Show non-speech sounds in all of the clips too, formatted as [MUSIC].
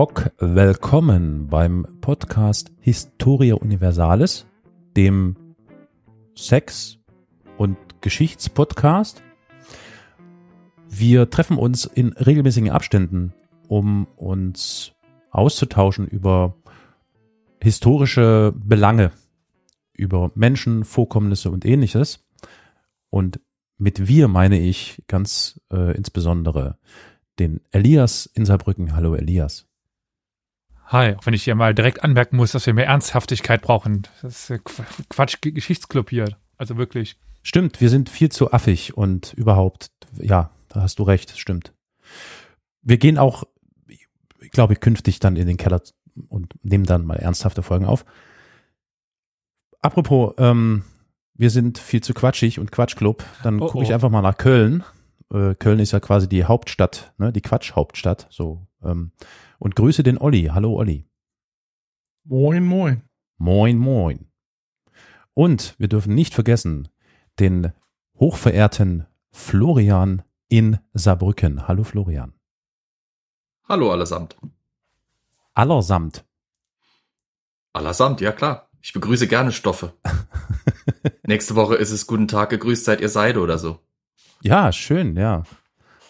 Ok, willkommen beim Podcast Historia Universalis, dem Sex- und Geschichtspodcast. Wir treffen uns in regelmäßigen Abständen, um uns auszutauschen über historische Belange, über Menschen, Vorkommnisse und ähnliches. Und mit wir meine ich ganz äh, insbesondere den Elias in Saarbrücken. Hallo Elias. Hi, auch wenn ich hier mal direkt anmerken muss, dass wir mehr Ernsthaftigkeit brauchen. Das ist Quatsch Geschichtsclub hier. Also wirklich. Stimmt, wir sind viel zu affig und überhaupt, ja, da hast du recht, stimmt. Wir gehen auch, ich glaube, künftig dann in den Keller und nehmen dann mal ernsthafte Folgen auf. Apropos, ähm, wir sind viel zu quatschig und Quatschclub, dann oh, gucke ich oh. einfach mal nach Köln. Äh, Köln ist ja quasi die Hauptstadt, ne, die Quatschhauptstadt, so. Ähm, und grüße den Olli. Hallo Olli. Moin, moin. Moin, moin. Und wir dürfen nicht vergessen, den hochverehrten Florian in Saarbrücken. Hallo Florian. Hallo allesamt. Allersamt. Allersamt, ja klar. Ich begrüße gerne Stoffe. [LAUGHS] Nächste Woche ist es Guten Tag, gegrüßt seid ihr Seide oder so. Ja, schön, ja.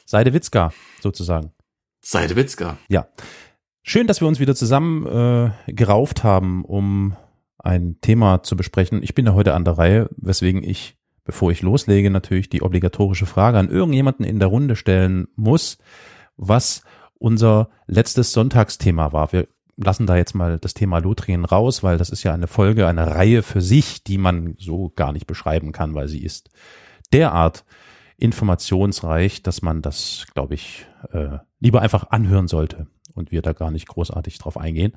Seide Witzka, sozusagen. Seide Witzka. Ja. Schön, dass wir uns wieder zusammen äh, gerauft haben, um ein Thema zu besprechen. Ich bin ja heute an der Reihe, weswegen ich, bevor ich loslege, natürlich die obligatorische Frage an irgendjemanden in der Runde stellen muss, was unser letztes Sonntagsthema war. Wir lassen da jetzt mal das Thema Lothringen raus, weil das ist ja eine Folge, eine Reihe für sich, die man so gar nicht beschreiben kann, weil sie ist derart informationsreich, dass man das, glaube ich, äh, lieber einfach anhören sollte und wir da gar nicht großartig drauf eingehen.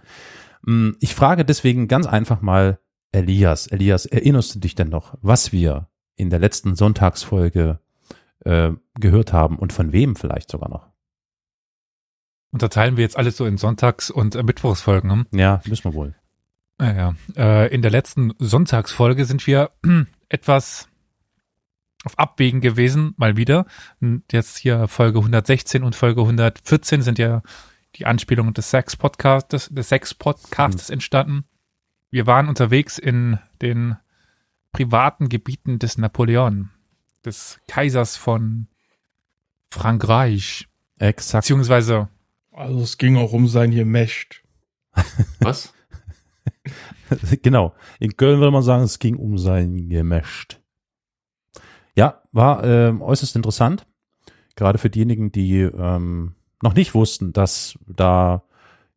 Mm, ich frage deswegen ganz einfach mal Elias. Elias, erinnerst du dich denn noch, was wir in der letzten Sonntagsfolge äh, gehört haben und von wem vielleicht sogar noch? Unterteilen wir jetzt alles so in Sonntags- und äh, Mittwochsfolgen? Hm? Ja, müssen wir wohl. Naja, äh, in der letzten Sonntagsfolge sind wir [CLEARS THROAT] etwas auf Abwägen gewesen, mal wieder. Jetzt hier Folge 116 und Folge 114 sind ja die Anspielungen des Sex-Podcastes, des Sex-Podcastes mhm. entstanden. Wir waren unterwegs in den privaten Gebieten des Napoleon, des Kaisers von Frankreich. Exakt. Beziehungsweise. Also es ging auch um sein Gemächt. [LAUGHS] Was? genau. In Köln würde man sagen, es ging um sein Gemächt. Ja, war äh, äußerst interessant. Gerade für diejenigen, die ähm, noch nicht wussten, dass da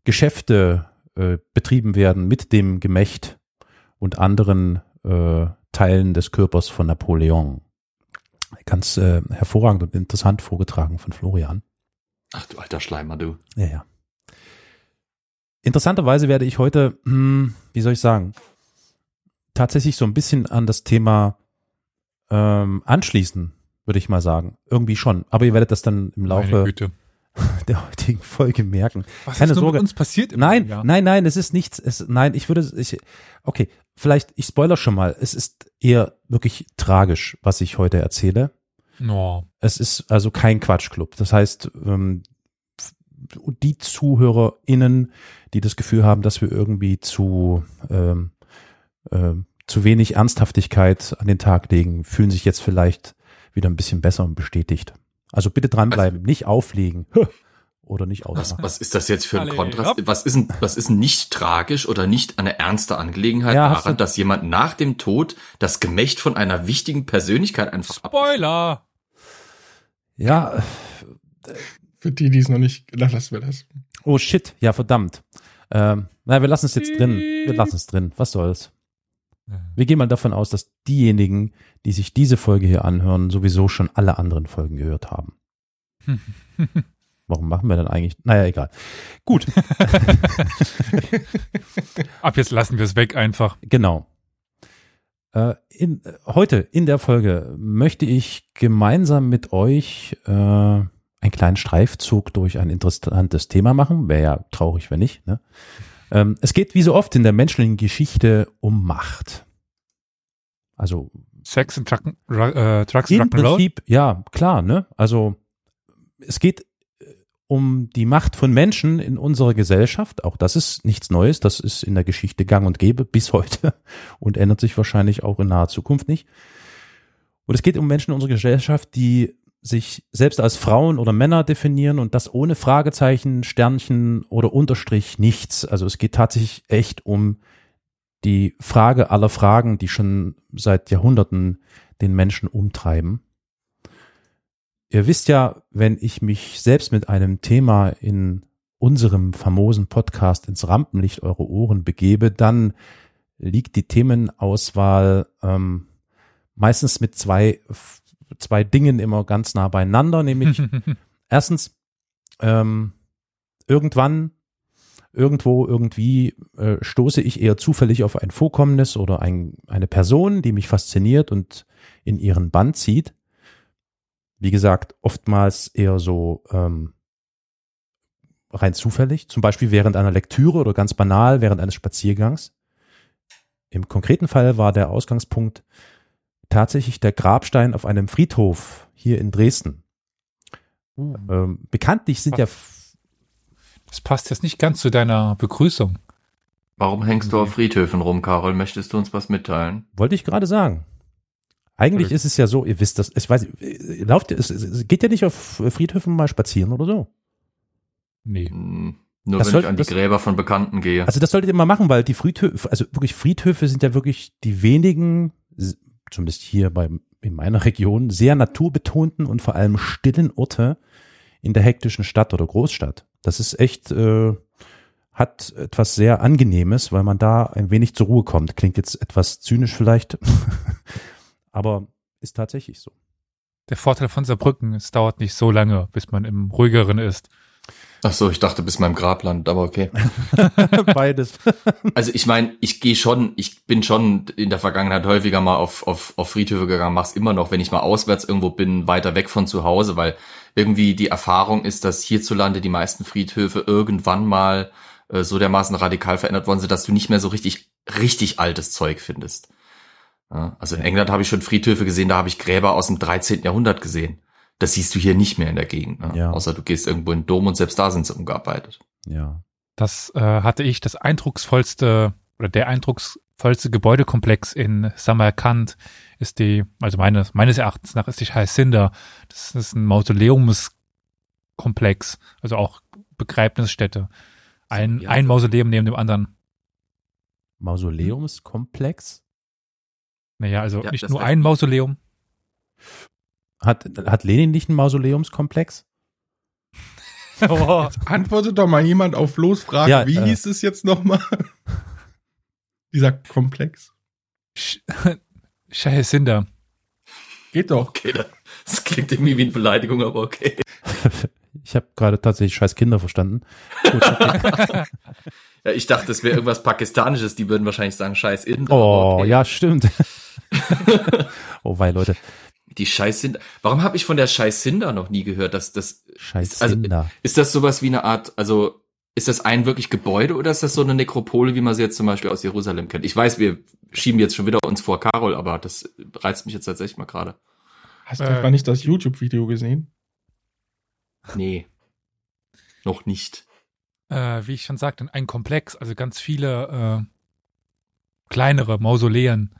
Geschäfte äh, betrieben werden mit dem Gemächt und anderen äh, Teilen des Körpers von Napoleon. Ganz äh, hervorragend und interessant vorgetragen von Florian. Ach du alter Schleimer, du. Ja, ja. Interessanterweise werde ich heute, hm, wie soll ich sagen, tatsächlich so ein bisschen an das Thema ähm, anschließen, würde ich mal sagen. Irgendwie schon. Aber ihr werdet das dann im Laufe [LAUGHS] der heutigen Folge merken. Was Keine ist Sorge. mit uns passiert? nein, Jahr? nein, nein, es ist nichts. Es, nein, ich würde, ich, okay, vielleicht, ich spoiler schon mal. Es ist eher wirklich tragisch, was ich heute erzähle. No. Es ist also kein Quatschclub. Das heißt, ähm, die ZuhörerInnen, die das Gefühl haben, dass wir irgendwie zu ähm, ähm, zu wenig Ernsthaftigkeit an den Tag legen, fühlen sich jetzt vielleicht wieder ein bisschen besser und bestätigt. Also bitte dranbleiben, also, nicht auflegen oder nicht ausmachen. Was, was ist das jetzt für ein Kontrast? Was ist, ein, was ist nicht tragisch oder nicht eine ernste Angelegenheit ja, daran, dass jemand nach dem Tod das Gemächt von einer wichtigen Persönlichkeit einfach Spoiler! Ja. Für die, die es noch nicht, lassen wir das. Oh shit, ja verdammt. Ähm, na, wir lassen es jetzt drin. Wir lassen es drin. Was soll's? Wir gehen mal davon aus, dass diejenigen, die sich diese Folge hier anhören, sowieso schon alle anderen Folgen gehört haben. [LAUGHS] Warum machen wir dann eigentlich? Naja, egal. Gut. [LAUGHS] Ab jetzt lassen wir es weg einfach. Genau. Äh, in, heute in der Folge möchte ich gemeinsam mit euch äh, einen kleinen Streifzug durch ein interessantes Thema machen. Wäre ja traurig, wenn nicht. Ne? Ähm, es geht wie so oft in der menschlichen Geschichte um Macht. Also Sex und Truck, äh, Trucks Im Prinzip, ja, klar, ne? Also es geht äh, um die Macht von Menschen in unserer Gesellschaft. Auch das ist nichts Neues, das ist in der Geschichte gang und gäbe bis heute [LAUGHS] und ändert sich wahrscheinlich auch in naher Zukunft nicht. Und es geht um Menschen in unserer Gesellschaft, die sich selbst als Frauen oder Männer definieren und das ohne Fragezeichen, Sternchen oder Unterstrich nichts. Also es geht tatsächlich echt um die Frage aller Fragen, die schon seit Jahrhunderten den Menschen umtreiben. Ihr wisst ja, wenn ich mich selbst mit einem Thema in unserem famosen Podcast ins Rampenlicht eurer Ohren begebe, dann liegt die Themenauswahl ähm, meistens mit zwei, zwei Dingen immer ganz nah beieinander, nämlich [LAUGHS] erstens ähm, irgendwann irgendwo irgendwie äh, stoße ich eher zufällig auf ein Vorkommnis oder ein, eine Person, die mich fasziniert und in ihren Band zieht. Wie gesagt, oftmals eher so ähm, rein zufällig, zum Beispiel während einer Lektüre oder ganz banal während eines Spaziergangs. Im konkreten Fall war der Ausgangspunkt tatsächlich der Grabstein auf einem Friedhof hier in Dresden. Uh. Ähm, bekanntlich sind ja das passt jetzt nicht ganz zu deiner Begrüßung. Warum hängst du auf Friedhöfen rum, Carol? Möchtest du uns was mitteilen? Wollte ich gerade sagen. Eigentlich ist es ja so, ihr wisst das, ich weiß, lauft, es, es geht ja nicht auf Friedhöfen mal spazieren oder so. Nee. Hm, nur das wenn ich an die das, Gräber von Bekannten gehe. Also das solltet ihr mal machen, weil die Friedhöfe, also wirklich Friedhöfe sind ja wirklich die wenigen, zumindest hier bei, in meiner Region, sehr naturbetonten und vor allem stillen Orte in der hektischen Stadt oder Großstadt. Das ist echt, äh, hat etwas sehr Angenehmes, weil man da ein wenig zur Ruhe kommt. Klingt jetzt etwas zynisch vielleicht, [LAUGHS] aber ist tatsächlich so. Der Vorteil von Saarbrücken, es dauert nicht so lange, bis man im ruhigeren ist. Ach so, ich dachte bis meinem Grab landet, aber okay. [LAUGHS] Beides. [LAUGHS] also ich meine, ich gehe schon, ich bin schon in der Vergangenheit häufiger mal auf, auf, auf Friedhöfe gegangen, mach's immer noch, wenn ich mal auswärts irgendwo bin, weiter weg von zu Hause, weil irgendwie die Erfahrung ist, dass hierzulande die meisten Friedhöfe irgendwann mal äh, so dermaßen radikal verändert worden sind, dass du nicht mehr so richtig, richtig altes Zeug findest. Ja, also in England habe ich schon Friedhöfe gesehen, da habe ich Gräber aus dem 13. Jahrhundert gesehen. Das siehst du hier nicht mehr in der Gegend. Ne? Ja. Außer du gehst irgendwo in den Dom und selbst da sind sie umgearbeitet. Ja. Das äh, hatte ich das eindrucksvollste oder der eindrucksvollste Gebäudekomplex in Samarkand ist die, also meines, meines Erachtens nach ist die Hacienda. Das ist ein Mausoleumskomplex, also auch Begräbnisstätte. Ein, ja. ein Mausoleum neben dem anderen. Mausoleumskomplex? Naja, also ja, nicht nur ein Mausoleum. Hat, hat Lenin nicht einen Mausoleumskomplex? [LAUGHS] Oh. Jetzt antwortet doch mal jemand auf Losfragen. Ja, Wie äh, hieß es jetzt nochmal? Dieser Komplex. Shahisinda. [LAUGHS] Geht doch. Okay, das klingt irgendwie wie eine Beleidigung, aber okay. [LAUGHS] Ich habe gerade tatsächlich scheiß Kinder verstanden. ja, ich dachte, es wäre irgendwas Pakistanisches. Die würden wahrscheinlich sagen scheiß Inder. Oh, okay. ja, stimmt. oh, weil Leute. Die Scheißhinder. Warum habe ich von der Scheißhinder noch nie gehört? Dass das Scheißhinder. Also, ist das sowas wie eine Art, also ist das ein wirklich Gebäude oder ist das so eine Nekropole, wie man sie jetzt zum Beispiel aus Jerusalem kennt? Ich weiß, wir schieben jetzt schon wieder uns vor Carol, aber das reizt mich jetzt tatsächlich mal gerade. Hast du äh, etwa nicht das YouTube-Video gesehen? Nee. Noch nicht. Äh, wie ich schon sagte, ein Komplex, also ganz viele äh, kleinere Mausoleen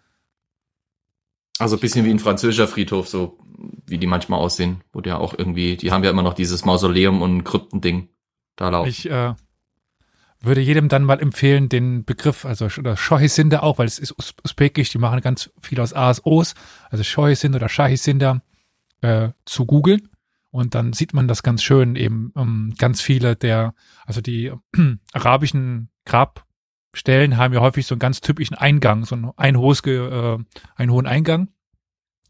also bisschen wie ein französischer Friedhof, so wie die manchmal aussehen, wo der auch irgendwie, die haben ja immer noch dieses Mausoleum und Kryptending da laufen. Ich äh, würde jedem dann mal empfehlen, den Begriff, also oder Shohisinde auch, weil es ist usbekisch, die machen ganz viel aus ASOs, also Shohisinde oder Shahisinde äh, zu googeln. Und dann sieht man das ganz schön, eben ähm, ganz viele der, also die äh, [CLEARS THROAT] arabischen Grab, Stellen haben ja häufig so einen ganz typischen Eingang, so ein, ein hohes, äh, einen hohen Eingang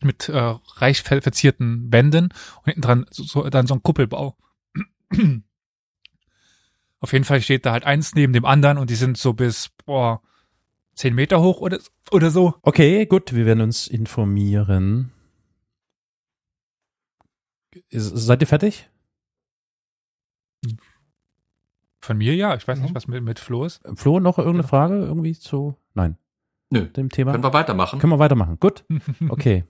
mit äh, reich verzierten Wänden und hinten dran so, so, dann so ein Kuppelbau. [CLEARS THROAT] Auf jeden Fall steht da halt eins neben dem anderen und die sind so bis boah, zehn Meter hoch oder, oder so. Okay, gut, wir werden uns informieren. Seid ihr fertig? Von mir ja. Ich weiß nicht, mhm. was mit, mit Flo ist. Flo, noch irgendeine Frage irgendwie zu? Nein. Nö. Dem Thema? Können wir weitermachen? Können wir weitermachen. Gut. [LAUGHS] Okay.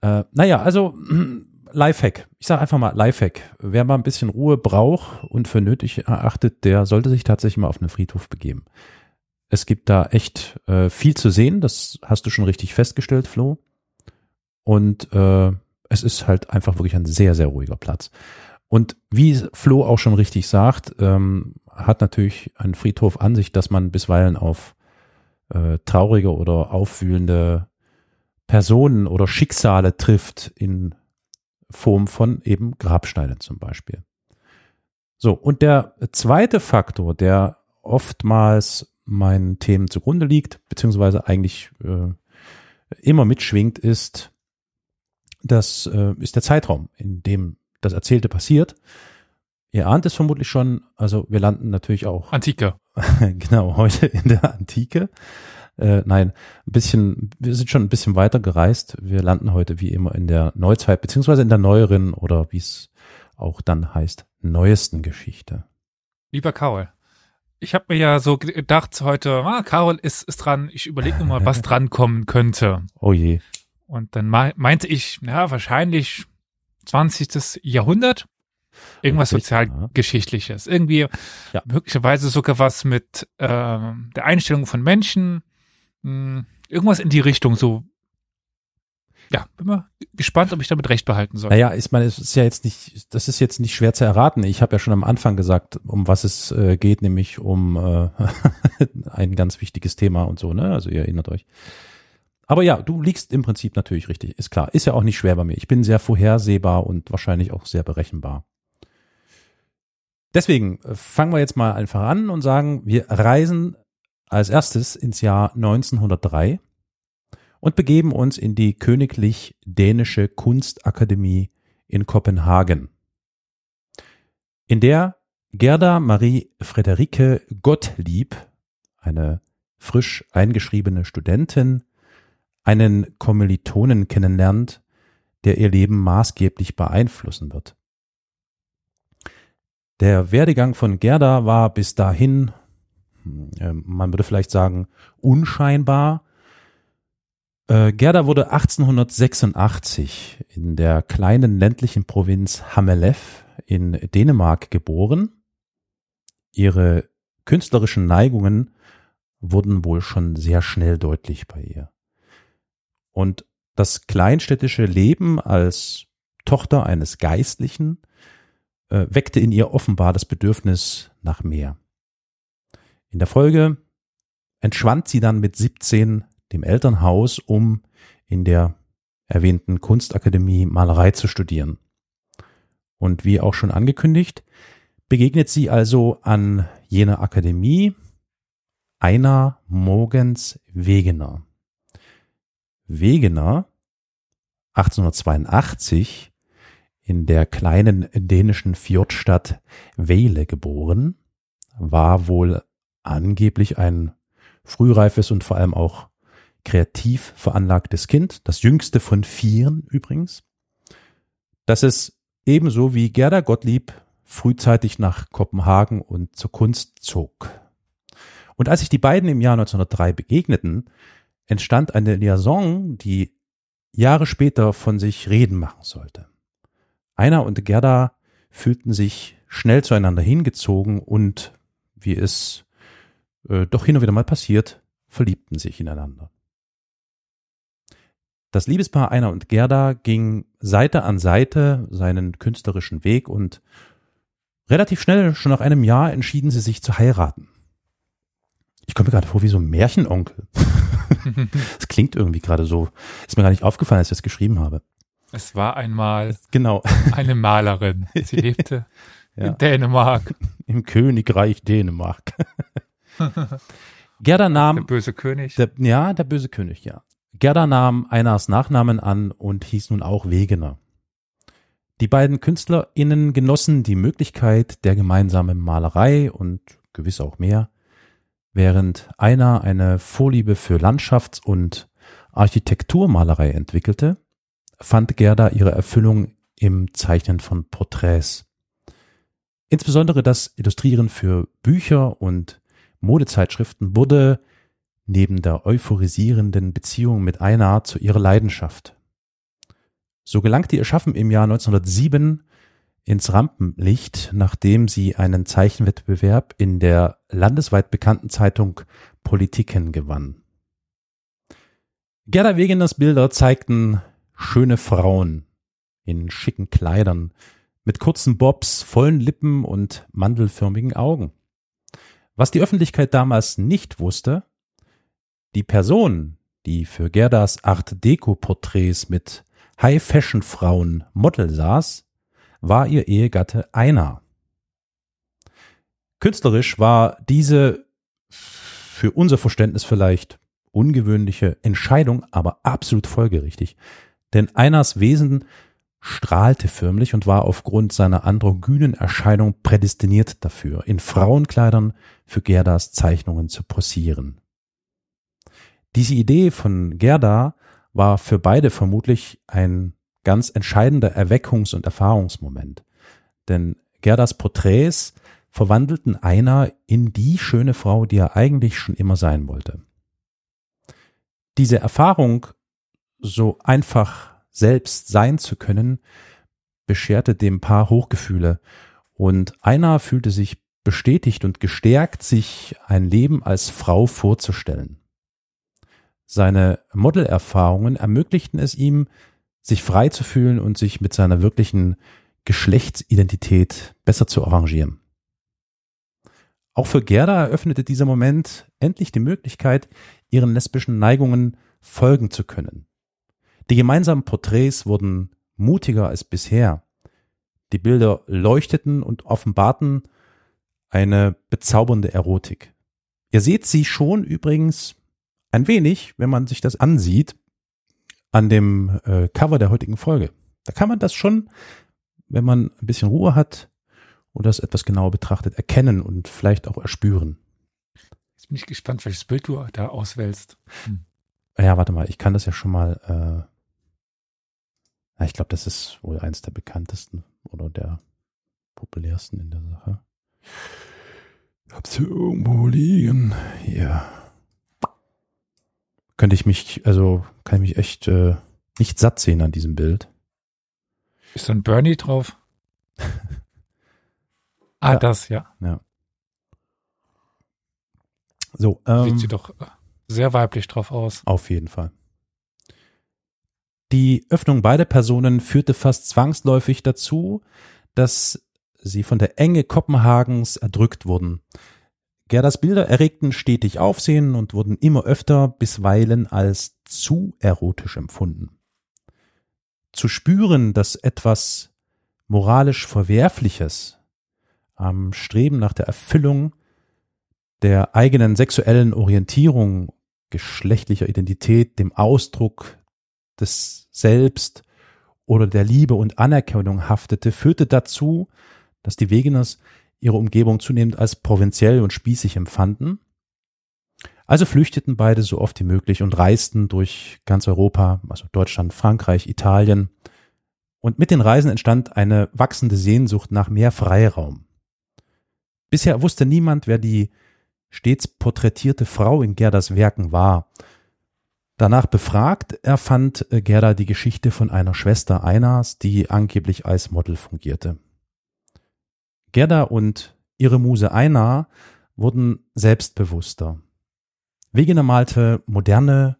äh, naja, also [CLEARS THROAT] Lifehack. Ich sage einfach mal Lifehack. Wer mal ein bisschen Ruhe braucht und für nötig erachtet, der sollte sich tatsächlich mal auf einen Friedhof begeben. Es gibt da echt äh, viel zu sehen. Das hast du schon richtig festgestellt, Flo. Und äh, es ist halt einfach wirklich ein sehr, sehr ruhiger Platz. Und wie Flo auch schon richtig sagt, ähm, hat natürlich ein Friedhof an sich, dass man bisweilen auf äh, traurige oder aufwühlende Personen oder Schicksale trifft in Form von eben Grabsteinen zum Beispiel. So, und der zweite Faktor, der oftmals meinen Themen zugrunde liegt, beziehungsweise eigentlich äh, immer mitschwingt, ist, das äh, ist der Zeitraum, in dem das Erzählte passiert. Ihr ahnt es vermutlich schon, also wir landen natürlich auch. [LAUGHS] Antike. genau, heute in der Antike. Äh, nein, ein bisschen, wir sind schon ein bisschen weiter gereist. Wir landen heute wie immer in der Neuzeit, beziehungsweise in der neueren oder wie es auch dann heißt, neuesten Geschichte. Lieber Karol, ich habe mir ja so gedacht heute, ah, Carol ist, ist dran, ich überlege nur mal, was [LAUGHS] dran kommen könnte. Oh je. Und dann meinte ich, ja, wahrscheinlich 20. Jahrhundert. Irgendwas sozialgeschichtliches. Irgendwie ja. möglicherweise sogar was mit äh, der Einstellung von Menschen. Mh, hm, irgendwas in die Richtung, so ja, bin mal gespannt, ob ich damit recht behalten soll. Naja, ich meine, es ist ja jetzt nicht, das ist jetzt nicht schwer zu erraten. Ich habe ja schon am Anfang gesagt, um was es äh, geht, nämlich um äh, [LAUGHS] ein ganz wichtiges Thema und so, ne? Also ihr erinnert euch. Aber ja, du liegst im Prinzip natürlich richtig, ist klar. Ist ja auch nicht schwer bei mir. Ich bin sehr vorhersehbar und wahrscheinlich auch sehr berechenbar. Deswegen äh, fangen wir jetzt mal einfach an und sagen, wir reisen als erstes ins Jahr 1903 und begeben uns in die Königlich Dänische Kunstakademie in Kopenhagen, in der Gerda Marie Frederike Gottlieb, eine frisch eingeschriebene Studentin, einen Kommilitonen kennenlernt, der ihr Leben maßgeblich beeinflussen wird. Der Werdegang von Gerda war bis dahin, hm, äh, man würde vielleicht sagen, unscheinbar äh, Gerda wurde 1886 in der kleinen ländlichen Provinz Hamelef in Dänemark geboren. Ihre künstlerischen Neigungen wurden wohl schon sehr schnell deutlich bei ihr. Und das kleinstädtische Leben als Tochter eines Geistlichen äh, weckte in ihr offenbar das Bedürfnis nach mehr. In der Folge entschwand sie dann mit 17 dem Elternhaus, um in der erwähnten Kunstakademie Malerei zu studieren. Und wie auch schon angekündigt, begegnet sie also an jener Akademie einer Mogens Wegener. Wegener, 1882, in der kleinen dänischen Fjordstadt Vejle geboren, war wohl angeblich ein frühreifes und vor allem auch kreativ veranlagtes Kind, das jüngste von vieren übrigens, dass es ebenso wie Gerda Gottlieb frühzeitig nach Kopenhagen und zur Kunst zog. Und als sich die beiden im Jahr 1903 begegneten, entstand eine Liaison, die Jahre später von sich reden machen sollte. Einer und Gerda fühlten sich schnell zueinander hingezogen und, wie es äh, doch hin und wieder mal passiert, verliebten sich ineinander. Das Liebespaar Einer und Gerda ging Seite an Seite seinen künstlerischen Weg und relativ schnell, schon nach einem Jahr, entschieden sie sich zu heiraten. Ich komme mir gerade vor wie so ein Märchenonkel. [LAUGHS] das klingt irgendwie gerade so. Ist mir gar nicht aufgefallen, als ich das geschrieben habe. Es war einmal genau. [LAUGHS] eine Malerin. Sie lebte [LAUGHS] ja. in Dänemark. Im Königreich Dänemark. Gerda nahm. Der böse König. Der, ja, der böse König, ja. Gerda nahm Einars Nachnamen an und hieß nun auch Wegener. Die beiden KünstlerInnen genossen die Möglichkeit der gemeinsamen Malerei und gewiss auch mehr, während einer eine Vorliebe für Landschafts- und Architekturmalerei entwickelte, fand Gerda ihre Erfüllung im Zeichnen von Porträts. Insbesondere das Illustrieren für Bücher und Modezeitschriften wurde neben der euphorisierenden Beziehung mit Einar zu ihrer Leidenschaft. So gelangte ihr Schaffen im Jahr 1907 ins Rampenlicht, nachdem sie einen Zeichenwettbewerb in der landesweit bekannten Zeitung Politiken gewann. Gerda Wegeners Bilder zeigten schöne Frauen in schicken Kleidern, mit kurzen Bobs, vollen Lippen und mandelförmigen Augen. Was die Öffentlichkeit damals nicht wusste, die Person, die für Gerdas Art Deco Porträts mit High-Fashion-Frauen Model saß, war ihr Ehegatte Einer. Künstlerisch war diese für unser Verständnis vielleicht ungewöhnliche Entscheidung, aber absolut folgerichtig. Denn Einers Wesen strahlte förmlich und war aufgrund seiner androgynen Erscheinung prädestiniert dafür, in Frauenkleidern für Gerdas Zeichnungen zu posieren. Diese Idee von Gerda war für beide vermutlich ein ganz entscheidender Erweckungs- und Erfahrungsmoment. Denn Gerdas Porträts verwandelten einer in die schöne Frau, die er eigentlich schon immer sein wollte. Diese Erfahrung, so einfach selbst sein zu können, bescherte dem Paar Hochgefühle und einer fühlte sich bestätigt und gestärkt, sich ein Leben als Frau vorzustellen. Seine Modelerfahrungen ermöglichten es ihm, sich frei zu fühlen und sich mit seiner wirklichen Geschlechtsidentität besser zu arrangieren. Auch für Gerda eröffnete dieser Moment endlich die Möglichkeit, ihren lesbischen Neigungen folgen zu können. Die gemeinsamen Porträts wurden mutiger als bisher. Die Bilder leuchteten und offenbarten eine bezaubernde Erotik. Ihr seht sie schon übrigens ein wenig, wenn man sich das ansieht, an dem äh, Cover der heutigen Folge. Da kann man das schon, wenn man ein bisschen Ruhe hat und das etwas genauer betrachtet, erkennen und vielleicht auch erspüren. Jetzt bin ich gespannt, welches Bild du da auswählst. Hm. Ja, warte mal, ich kann das ja schon mal. Äh, ich glaube, das ist wohl eins der bekanntesten oder der populärsten in der Sache. Hab's hier irgendwo liegen. Hier könnte ich mich, also kann ich mich echt äh, nicht satt sehen an diesem Bild. Ist da ein Bernie drauf? [LAUGHS] ah, ja. das, ja. Ja. So, ähm, Sieht sie doch sehr weiblich drauf aus. Auf jeden Fall. Die Öffnung beider Personen führte fast zwangsläufig dazu, dass sie von der Enge Kopenhagens erdrückt wurden. Gerdas Bilder erregten stetig Aufsehen und wurden immer öfter bisweilen als zu erotisch empfunden. Zu spüren, dass etwas moralisch Verwerfliches am Streben nach der Erfüllung der eigenen sexuellen Orientierung, geschlechtlicher Identität, dem Ausdruck des Selbst oder der Liebe und Anerkennung haftete, führte dazu, dass die Wegeners ihre Umgebung zunehmend als provinziell und spießig empfanden. Also flüchteten beide so oft wie möglich und reisten durch ganz Europa, also Deutschland, Frankreich, Italien. Und mit den Reisen entstand eine wachsende Sehnsucht nach mehr Freiraum. Bisher wusste niemand, wer die stets porträtierte Frau in Gerdas Werken war. Danach befragt erfand Gerda die Geschichte von einer Schwester Einas, die angeblich als Model fungierte. Gerda und ihre Muse Einar wurden selbstbewusster. Wegener malte moderne,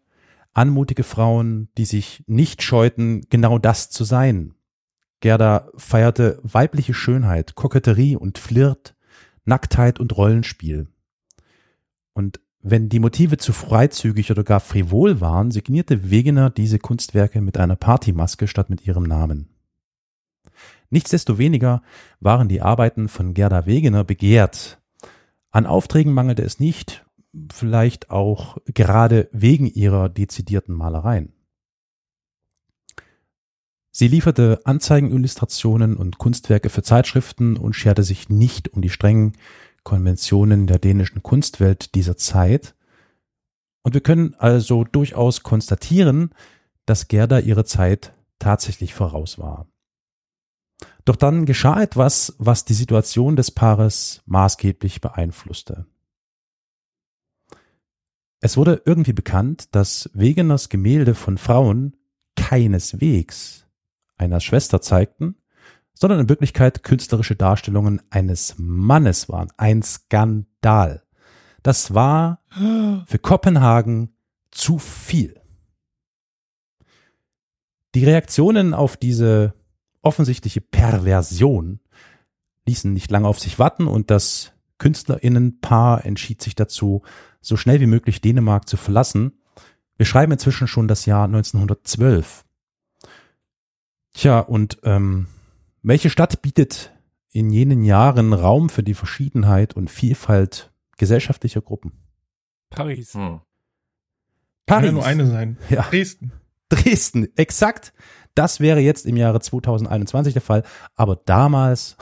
anmutige Frauen, die sich nicht scheuten, genau das zu sein. Gerda feierte weibliche Schönheit, Koketterie und Flirt, Nacktheit und Rollenspiel. Und wenn die Motive zu freizügig oder gar frivol waren, signierte Wegener diese Kunstwerke mit einer Partymaske statt mit ihrem Namen. Nichtsdestoweniger waren die Arbeiten von Gerda Wegener begehrt. An Aufträgen mangelte es nicht, vielleicht auch gerade wegen ihrer dezidierten Malereien. Sie lieferte Anzeigenillustrationen und Kunstwerke für Zeitschriften und scherte sich nicht um die strengen Konventionen der dänischen Kunstwelt dieser Zeit. Und wir können also durchaus konstatieren, dass Gerda ihre Zeit tatsächlich voraus war. Doch dann geschah etwas, was die Situation des Paares maßgeblich beeinflusste. Es wurde irgendwie bekannt, dass Wegeners Gemälde von Frauen keineswegs einer Schwester zeigten, sondern in Wirklichkeit künstlerische Darstellungen eines Mannes waren. Ein Skandal. Das war für Kopenhagen zu viel. Die Reaktionen auf diese offensichtliche Perversion ließen nicht lange auf sich warten und das Künstlerinnenpaar entschied sich dazu, so schnell wie möglich Dänemark zu verlassen. Wir schreiben inzwischen schon das Jahr 1912. Tja, und ähm, welche Stadt bietet in jenen Jahren Raum für die Verschiedenheit und Vielfalt gesellschaftlicher Gruppen? Paris. Hm. Paris. Kann ja nur eine sein. Ja. Dresden. Dresden, exakt. Das wäre jetzt im Jahre 2021 der Fall, aber damals.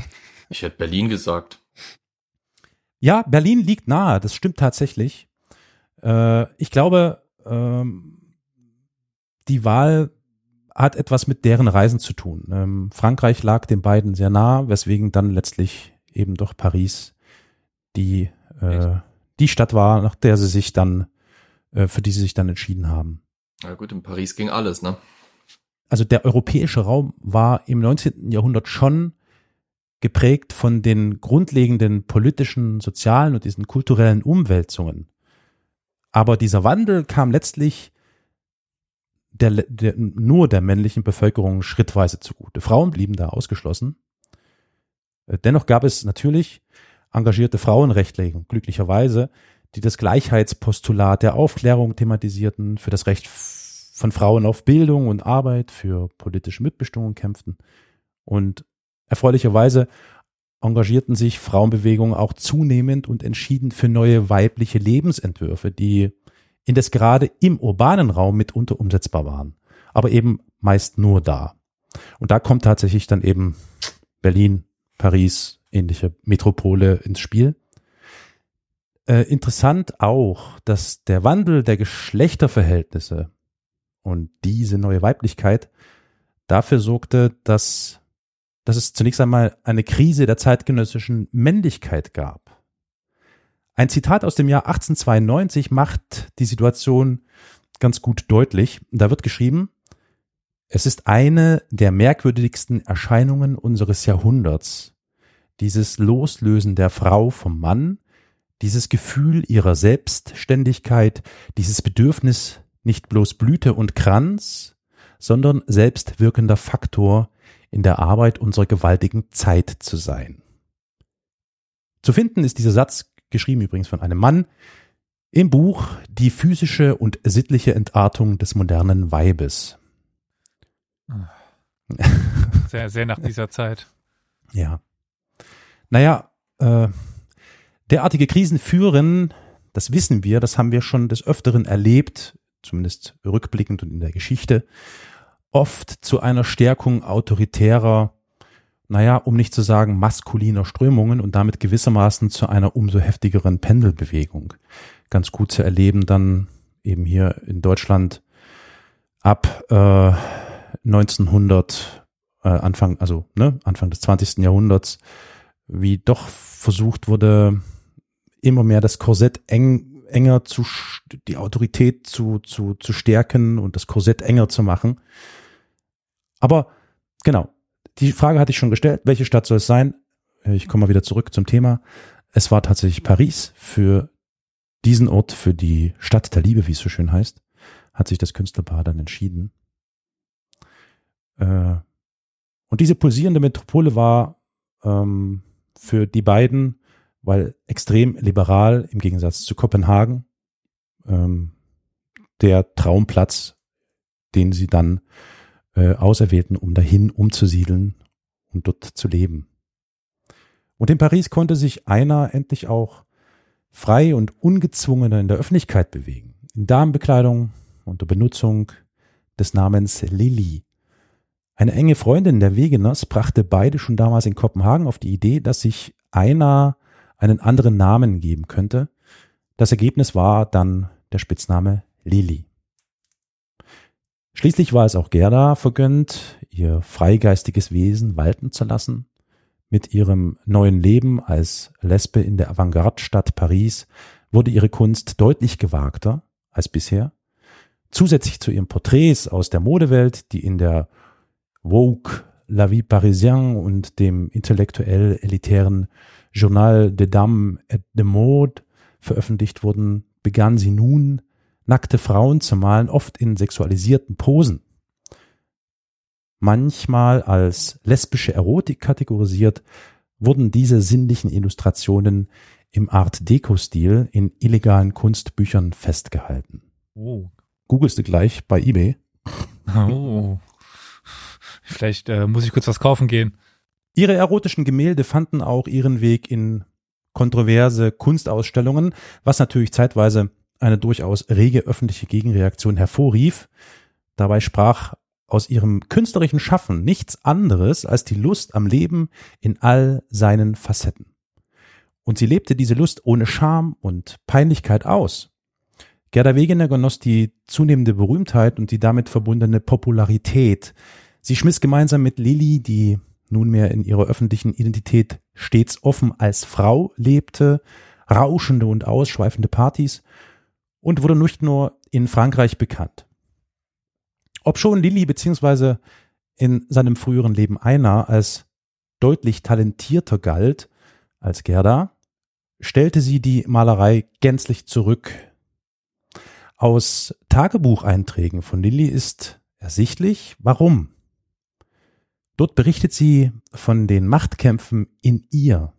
[LAUGHS] ich hätte Berlin gesagt. Ja, Berlin liegt nahe, das stimmt tatsächlich. Äh, ich glaube, ähm, die Wahl hat etwas mit deren Reisen zu tun. Ähm, Frankreich lag den beiden sehr nah, weswegen dann letztlich eben doch Paris die, äh, die Stadt war, nach der sie sich dann, äh, für die sie sich dann entschieden haben. Ja gut, in Paris ging alles, ne? Also der europäische Raum war im 19. Jahrhundert schon geprägt von den grundlegenden politischen, sozialen und diesen kulturellen Umwälzungen. Aber dieser Wandel kam letztlich der, der, nur der männlichen Bevölkerung schrittweise zugute. Frauen blieben da ausgeschlossen. Äh, dennoch gab es natürlich engagierte Frauenrechtler, glücklicherweise, die das Gleichheitspostulat der Aufklärung thematisierten, für das Recht von Frauen auf Bildung und Arbeit, für politische Mitbestimmung kämpften. Und erfreulicherweise engagierten sich Frauenbewegungen auch zunehmend und entschieden für neue weibliche Lebensentwürfe, die indes gerade im urbanen Raum mitunter umsetzbar waren, aber eben meist nur da. Und da kommt tatsächlich dann eben Berlin, Paris, ähnliche Metropole ins Spiel. Äh, interessant auch, dass der Wandel der Geschlechterverhältnisse und diese neue Weiblichkeit dafür sorgte, dass, dass es zunächst einmal eine Krise der zeitgenössischen Männlichkeit gab. Ein Zitat aus dem Jahr 1892 macht die Situation ganz gut deutlich. Da wird geschrieben, es ist eine der merkwürdigsten Erscheinungen unseres Jahrhunderts, dieses Loslösen der Frau vom Mann, dieses Gefühl ihrer Selbstständigkeit, dieses Bedürfnis, nicht bloß Blüte und Kranz, sondern selbstwirkender Faktor in der Arbeit unserer gewaltigen Zeit zu sein. Zu finden ist dieser Satz geschrieben übrigens von einem Mann, im Buch Die physische und sittliche Entartung des modernen Weibes. [LAUGHS] Sehr, sehr nach dieser Zeit. Ja. Naja, äh, derartige Krisen führen, das wissen wir, das haben wir schon des Öfteren erlebt, zumindest rückblickend und in der Geschichte, oft zu einer Stärkung autoritärer naja, um nicht zu sagen maskuliner Strömungen und damit gewissermaßen zu einer umso heftigeren Pendelbewegung. Ganz gut zu erleben dann eben hier in Deutschland ab äh, 1900, äh, Anfang, also ne, Anfang des 20. Jahrhunderts, wie doch versucht wurde, immer mehr das Korsett eng, enger zu, die Autorität zu, zu, zu stärken und das Korsett enger zu machen. Aber genau, die Frage hatte ich schon gestellt, welche Stadt soll es sein? Ich komme mal wieder zurück zum Thema. Es war tatsächlich Paris. Für diesen Ort, für die Stadt der Liebe, wie es so schön heißt, hat sich das Künstlerpaar dann entschieden. Äh, und diese pulsierende Metropole war ähm, für die beiden, weil extrem liberal im Gegensatz zu Kopenhagen, ähm, der Traumplatz, den sie dann äh, auserwählten, um dahin umzusiedeln und dort zu leben. Und in Paris konnte sich einer endlich auch frei und ungezwungener in der Öffentlichkeit bewegen. In Damenbekleidung unter Benutzung des Namens Lilly. Eine enge Freundin der Wegeners brachte beide schon damals in Kopenhagen auf die Idee, dass sich einer einen anderen Namen geben könnte. Das Ergebnis war dann der Spitzname Lili. Schließlich war es auch Gerda vergönnt, ihr freigeistiges Wesen walten zu lassen. Mit ihrem neuen Leben als Lesbe in der Avantgarde-Stadt Paris wurde ihre Kunst deutlich gewagter als bisher. Zusätzlich zu ihren Porträts aus der Modewelt, die in der Vogue, La Vie Parisienne und dem intellektuell elitären Journal des Dames et de Mode veröffentlicht wurden, begann sie nun, nackte Frauen zu malen, oft in sexualisierten Posen. Manchmal als lesbische Erotik kategorisiert, wurden diese sinnlichen Illustrationen im Art Deco-Stil in illegalen Kunstbüchern festgehalten. Oh. Googlest du gleich bei eBay? [LAUGHS] Oh. Vielleicht äh, muss ich kurz was kaufen gehen. Ihre erotischen Gemälde fanden auch ihren Weg in kontroverse Kunstausstellungen, was natürlich zeitweise eine durchaus rege öffentliche Gegenreaktion hervorrief. Dabei sprach aus ihrem künstlerischen Schaffen nichts anderes als die Lust am Leben in all seinen Facetten. Und sie lebte diese Lust ohne Scham und Peinlichkeit aus. Gerda Wegener genoss die zunehmende Berühmtheit und die damit verbundene Popularität. Sie schmiss gemeinsam mit Lilly, die nunmehr in ihrer öffentlichen Identität stets offen als Frau lebte, rauschende und ausschweifende Partys und wurde nicht nur in Frankreich bekannt. Ob schon Lilly beziehungsweise in seinem früheren Leben einer als deutlich talentierter galt als Gerda, stellte sie die Malerei gänzlich zurück. Aus Tagebucheinträgen von Lilly ist ersichtlich, warum. Dort berichtet sie von den Machtkämpfen in ihr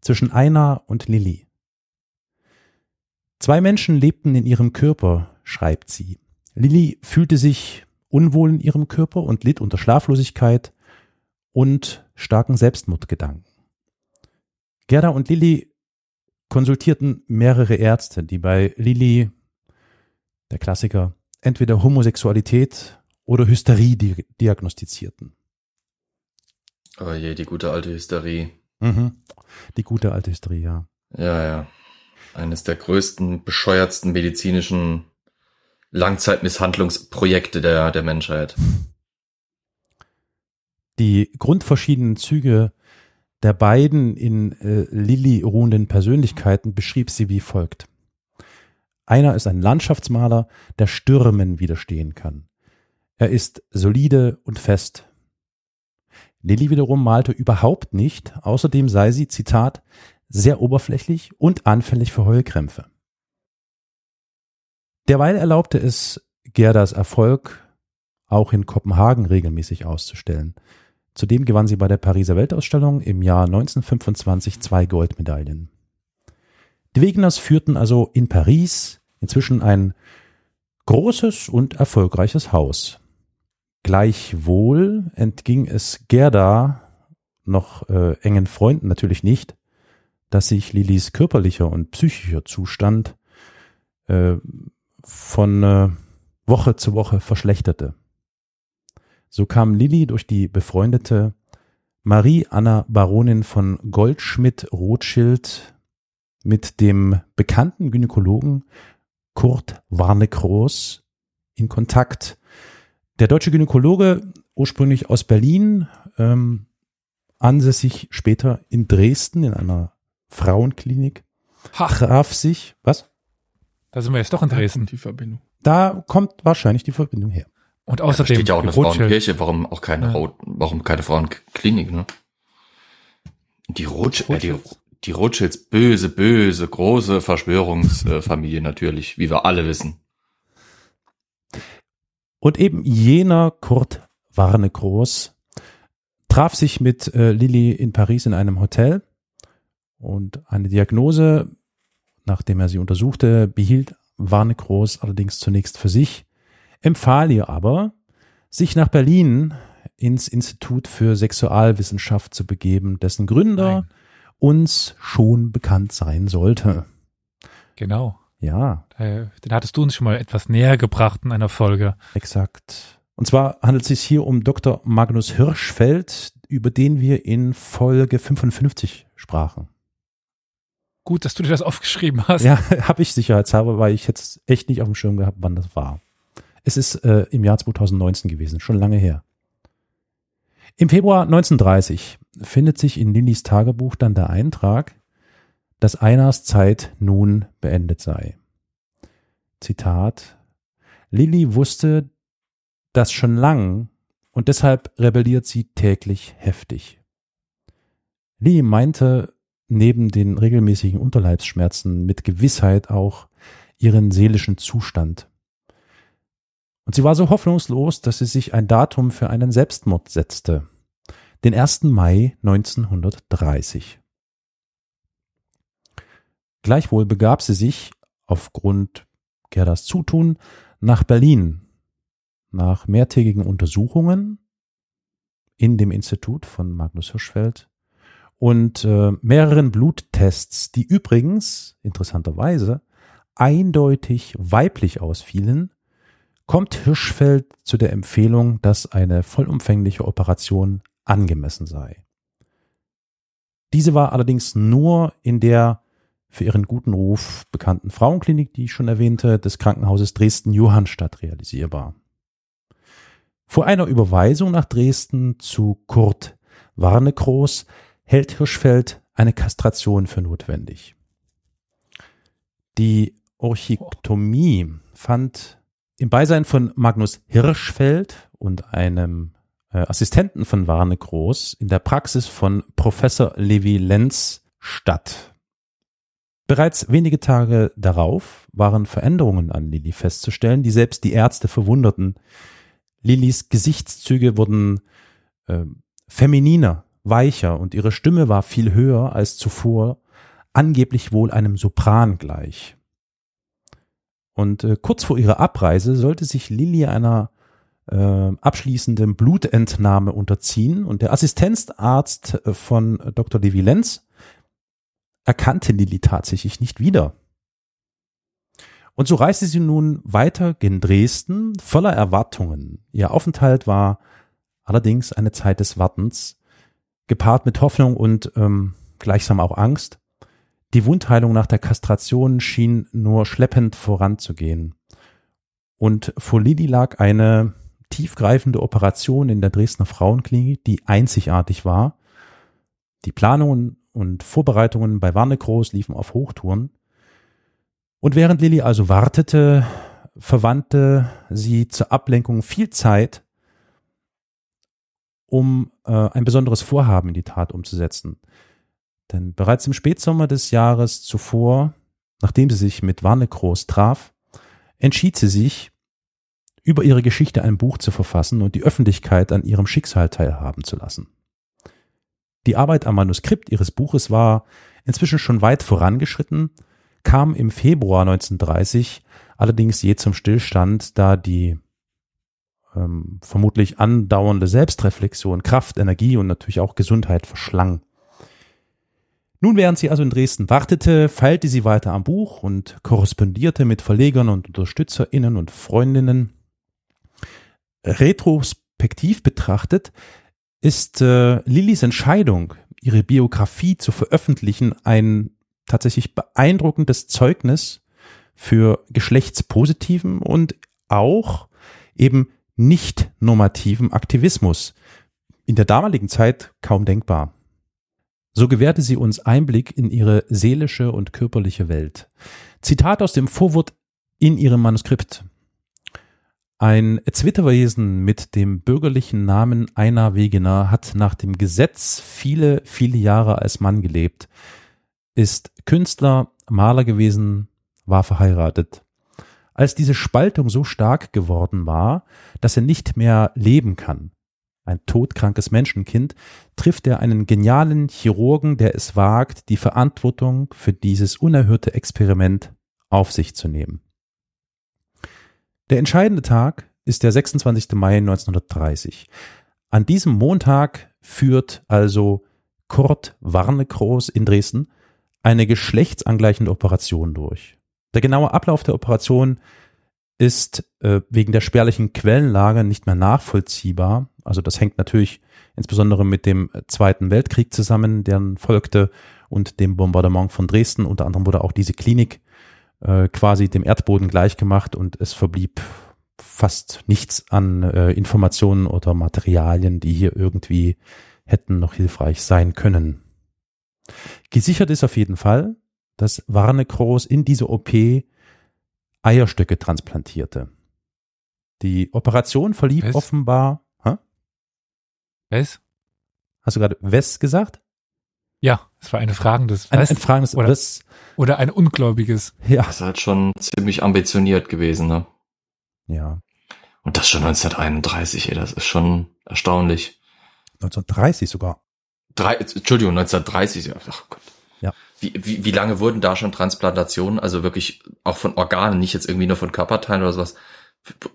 zwischen Einer und Lilly. Zwei Menschen lebten in ihrem Körper, schreibt sie. Lilly fühlte sich unwohl in ihrem Körper und litt unter Schlaflosigkeit und starken Selbstmordgedanken. Gerda und Lilly konsultierten mehrere Ärzte, die bei Lilly, der Klassiker, entweder Homosexualität oder Hysterie diagnostizierten. Oh je, die gute alte Hysterie. Mhm. Die gute alte Hysterie, ja. Ja, ja. Eines der größten, bescheuertsten medizinischen Langzeitmisshandlungsprojekte der, der Menschheit. Die grundverschiedenen Züge der beiden in äh, Lilly ruhenden Persönlichkeiten beschrieb sie wie folgt. Einer ist ein Landschaftsmaler, der Stürmen widerstehen kann. Er ist solide und fest. Lilly wiederum malte überhaupt nicht, außerdem sei sie, Zitat, sehr oberflächlich und anfällig für Heulkrämpfe. Derweil erlaubte es Gerdas Erfolg, auch in Kopenhagen regelmäßig auszustellen. Zudem gewann sie bei der Pariser Weltausstellung im Jahr 1925 zwei Goldmedaillen. Die Wegeners führten also in Paris inzwischen ein großes und erfolgreiches Haus. Gleichwohl entging es Gerda, noch äh, engen Freunden natürlich nicht, dass sich Lillys körperlicher und psychischer Zustand äh, von äh, Woche zu Woche verschlechterte. So kam Lilly durch die befreundete Marie Anna Baronin von Goldschmidt-Rothschild mit dem bekannten Gynäkologen Kurt Warnekroos in Kontakt. Der deutsche Gynäkologe, ursprünglich aus Berlin, ähm, ansässig später in Dresden in einer Frauenklinik, ha. traf sich, was? Da sind wir jetzt doch in Dresden. die Verbindung. Da kommt wahrscheinlich die Verbindung her. Und außerdem ja, steht ja auch eine Frauenkirche, warum auch keine ja. warum keine Frauenklinik, ne? Die Rothschild, äh, die, die Rothschilds böse, böse, große Verschwörungsfamilie natürlich, wie wir alle wissen. Und eben jener Kurt Warnekroos traf sich mit äh, Lilly in Paris in einem Hotel und eine Diagnose Nachdem er sie untersuchte, behielt Warnekroos allerdings zunächst für sich, empfahl ihr aber, sich nach Berlin ins Institut für Sexualwissenschaft zu begeben, dessen Gründer Nein. uns schon bekannt sein sollte. Genau. Ja. Den hattest du uns schon mal etwas näher gebracht in einer Folge. Exakt. Und zwar handelt es sich hier um Dr. Magnus Hirschfeld, über den wir in Folge 55 sprachen. Gut, dass du dir das aufgeschrieben hast. Ja, [LAUGHS] habe ich sicherheitshalber, weil ich jetzt echt nicht auf dem Schirm gehabt, wann das war. Es ist äh, im Jahr 2019 gewesen, schon lange her. Im Februar 1930 findet sich in Lillys Tagebuch dann der Eintrag, dass Einars Zeit nun beendet sei. Zitat Lilly wusste, dass schon lang Und deshalb rebelliert sie täglich heftig. Lee meinte neben den regelmäßigen Unterleibsschmerzen mit Gewissheit auch ihren seelischen Zustand. Und sie war so hoffnungslos, dass sie sich ein Datum für einen Selbstmord setzte. Den 1. Mai 1930. Gleichwohl begab sie sich aufgrund Gerdas Zutun nach Berlin. Nach mehrtägigen Untersuchungen in dem Institut von Magnus Hirschfeld und äh, mehreren Bluttests, die übrigens interessanterweise eindeutig weiblich ausfielen, kommt Hirschfeld zu der Empfehlung, dass eine vollumfängliche Operation angemessen sei. Diese war allerdings nur in der für ihren guten Ruf bekannten Frauenklinik, die ich schon erwähnte, des Krankenhauses Dresden-Johannstadt realisierbar. Vor einer Überweisung nach Dresden zu Kurt Warnekroos hält Hirschfeld eine Kastration für notwendig. Die Orchiktomie fand im Beisein von Magnus Hirschfeld und einem äh, Assistenten von Warne Groß in der Praxis von Professor Levi Lenz statt. Bereits wenige Tage darauf waren Veränderungen an Lilly festzustellen, die selbst die Ärzte verwunderten. Lillys Gesichtszüge wurden äh, femininer, weicher und ihre Stimme war viel höher als zuvor, angeblich wohl einem Sopran gleich. Und äh, kurz vor ihrer Abreise sollte sich Lilly einer äh, abschließenden Blutentnahme unterziehen und der Assistenzarzt äh, von Dr. Levi Lenz erkannte Lilly tatsächlich nicht wieder. Und so reiste sie nun weiter gen Dresden voller Erwartungen. Ihr Aufenthalt war allerdings eine Zeit des Wartens, gepaart mit Hoffnung und ähm, gleichsam auch Angst. Die Wundheilung nach der Kastration schien nur schleppend voranzugehen. Und vor Lilly lag eine tiefgreifende Operation in der Dresdner Frauenklinik, die einzigartig war. Die Planungen und Vorbereitungen bei Warnekroos liefen auf Hochtouren. Und während Lilly also wartete, verwandte sie zur Ablenkung viel Zeit, um äh, ein besonderes Vorhaben in die Tat umzusetzen. Denn bereits im Spätsommer des Jahres zuvor, nachdem sie sich mit Warnekroos traf, entschied sie sich, über ihre Geschichte ein Buch zu verfassen und die Öffentlichkeit an ihrem Schicksal teilhaben zu lassen. Die Arbeit am Manuskript ihres Buches war inzwischen schon weit vorangeschritten, kam im Februar 1930 allerdings je zum Stillstand, da die ähm, vermutlich andauernde Selbstreflexion Kraft, Energie und natürlich auch Gesundheit verschlang. Nun, während sie also in Dresden wartete, feilte sie weiter am Buch und korrespondierte mit Verlegern und UnterstützerInnen und Freundinnen. Retrospektiv betrachtet ist äh, Lillys Entscheidung, ihre Biografie zu veröffentlichen, ein tatsächlich beeindruckendes Zeugnis für geschlechtspositiven und auch eben nicht normativen Aktivismus. In der damaligen Zeit kaum denkbar. So gewährte sie uns Einblick in ihre seelische und körperliche Welt. Zitat aus dem Vorwort in ihrem Manuskript. Ein Zwitterwesen mit dem bürgerlichen Namen Einar Wegener hat nach dem Gesetz viele, viele Jahre als Mann gelebt, ist Künstler, Maler gewesen, war verheiratet. Als diese Spaltung so stark geworden war, dass er nicht mehr leben kann, ein todkrankes Menschenkind, trifft er einen genialen Chirurgen, der es wagt, die Verantwortung für dieses unerhörte Experiment auf sich zu nehmen. Der entscheidende Tag ist der 26. Mai 1930. An diesem Montag führt also Kurt Warnekroos in Dresden eine geschlechtsangleichende Operation durch. Der genaue Ablauf der Operation ist äh, wegen der spärlichen Quellenlage nicht mehr nachvollziehbar. Also das hängt natürlich insbesondere mit dem Zweiten Weltkrieg zusammen, der folgte und dem Bombardement von Dresden. Unter anderem wurde auch diese Klinik äh, quasi dem Erdboden gleichgemacht und es verblieb fast nichts an äh, Informationen oder Materialien, die hier irgendwie hätten noch hilfreich sein können. Gesichert ist auf jeden Fall, dass Warnekroos in diese OP Eierstöcke transplantierte. Die Operation verlief Was? offenbar. Hä? Was? Hast du gerade Wes gesagt? Ja, es war eine fragendes ein, ein fragendes oder, Wes. Oder ein ungläubiges. Ja. Das ist halt schon ziemlich ambitioniert gewesen, ne? Ja. Und das schon 1931, ey, das ist schon erstaunlich. 1930 sogar. Drei, Entschuldigung, 1930, ach Gott. Ja. Wie, wie, wie lange wurden da schon Transplantationen, also wirklich auch von Organen, nicht jetzt irgendwie nur von Körperteilen oder sowas?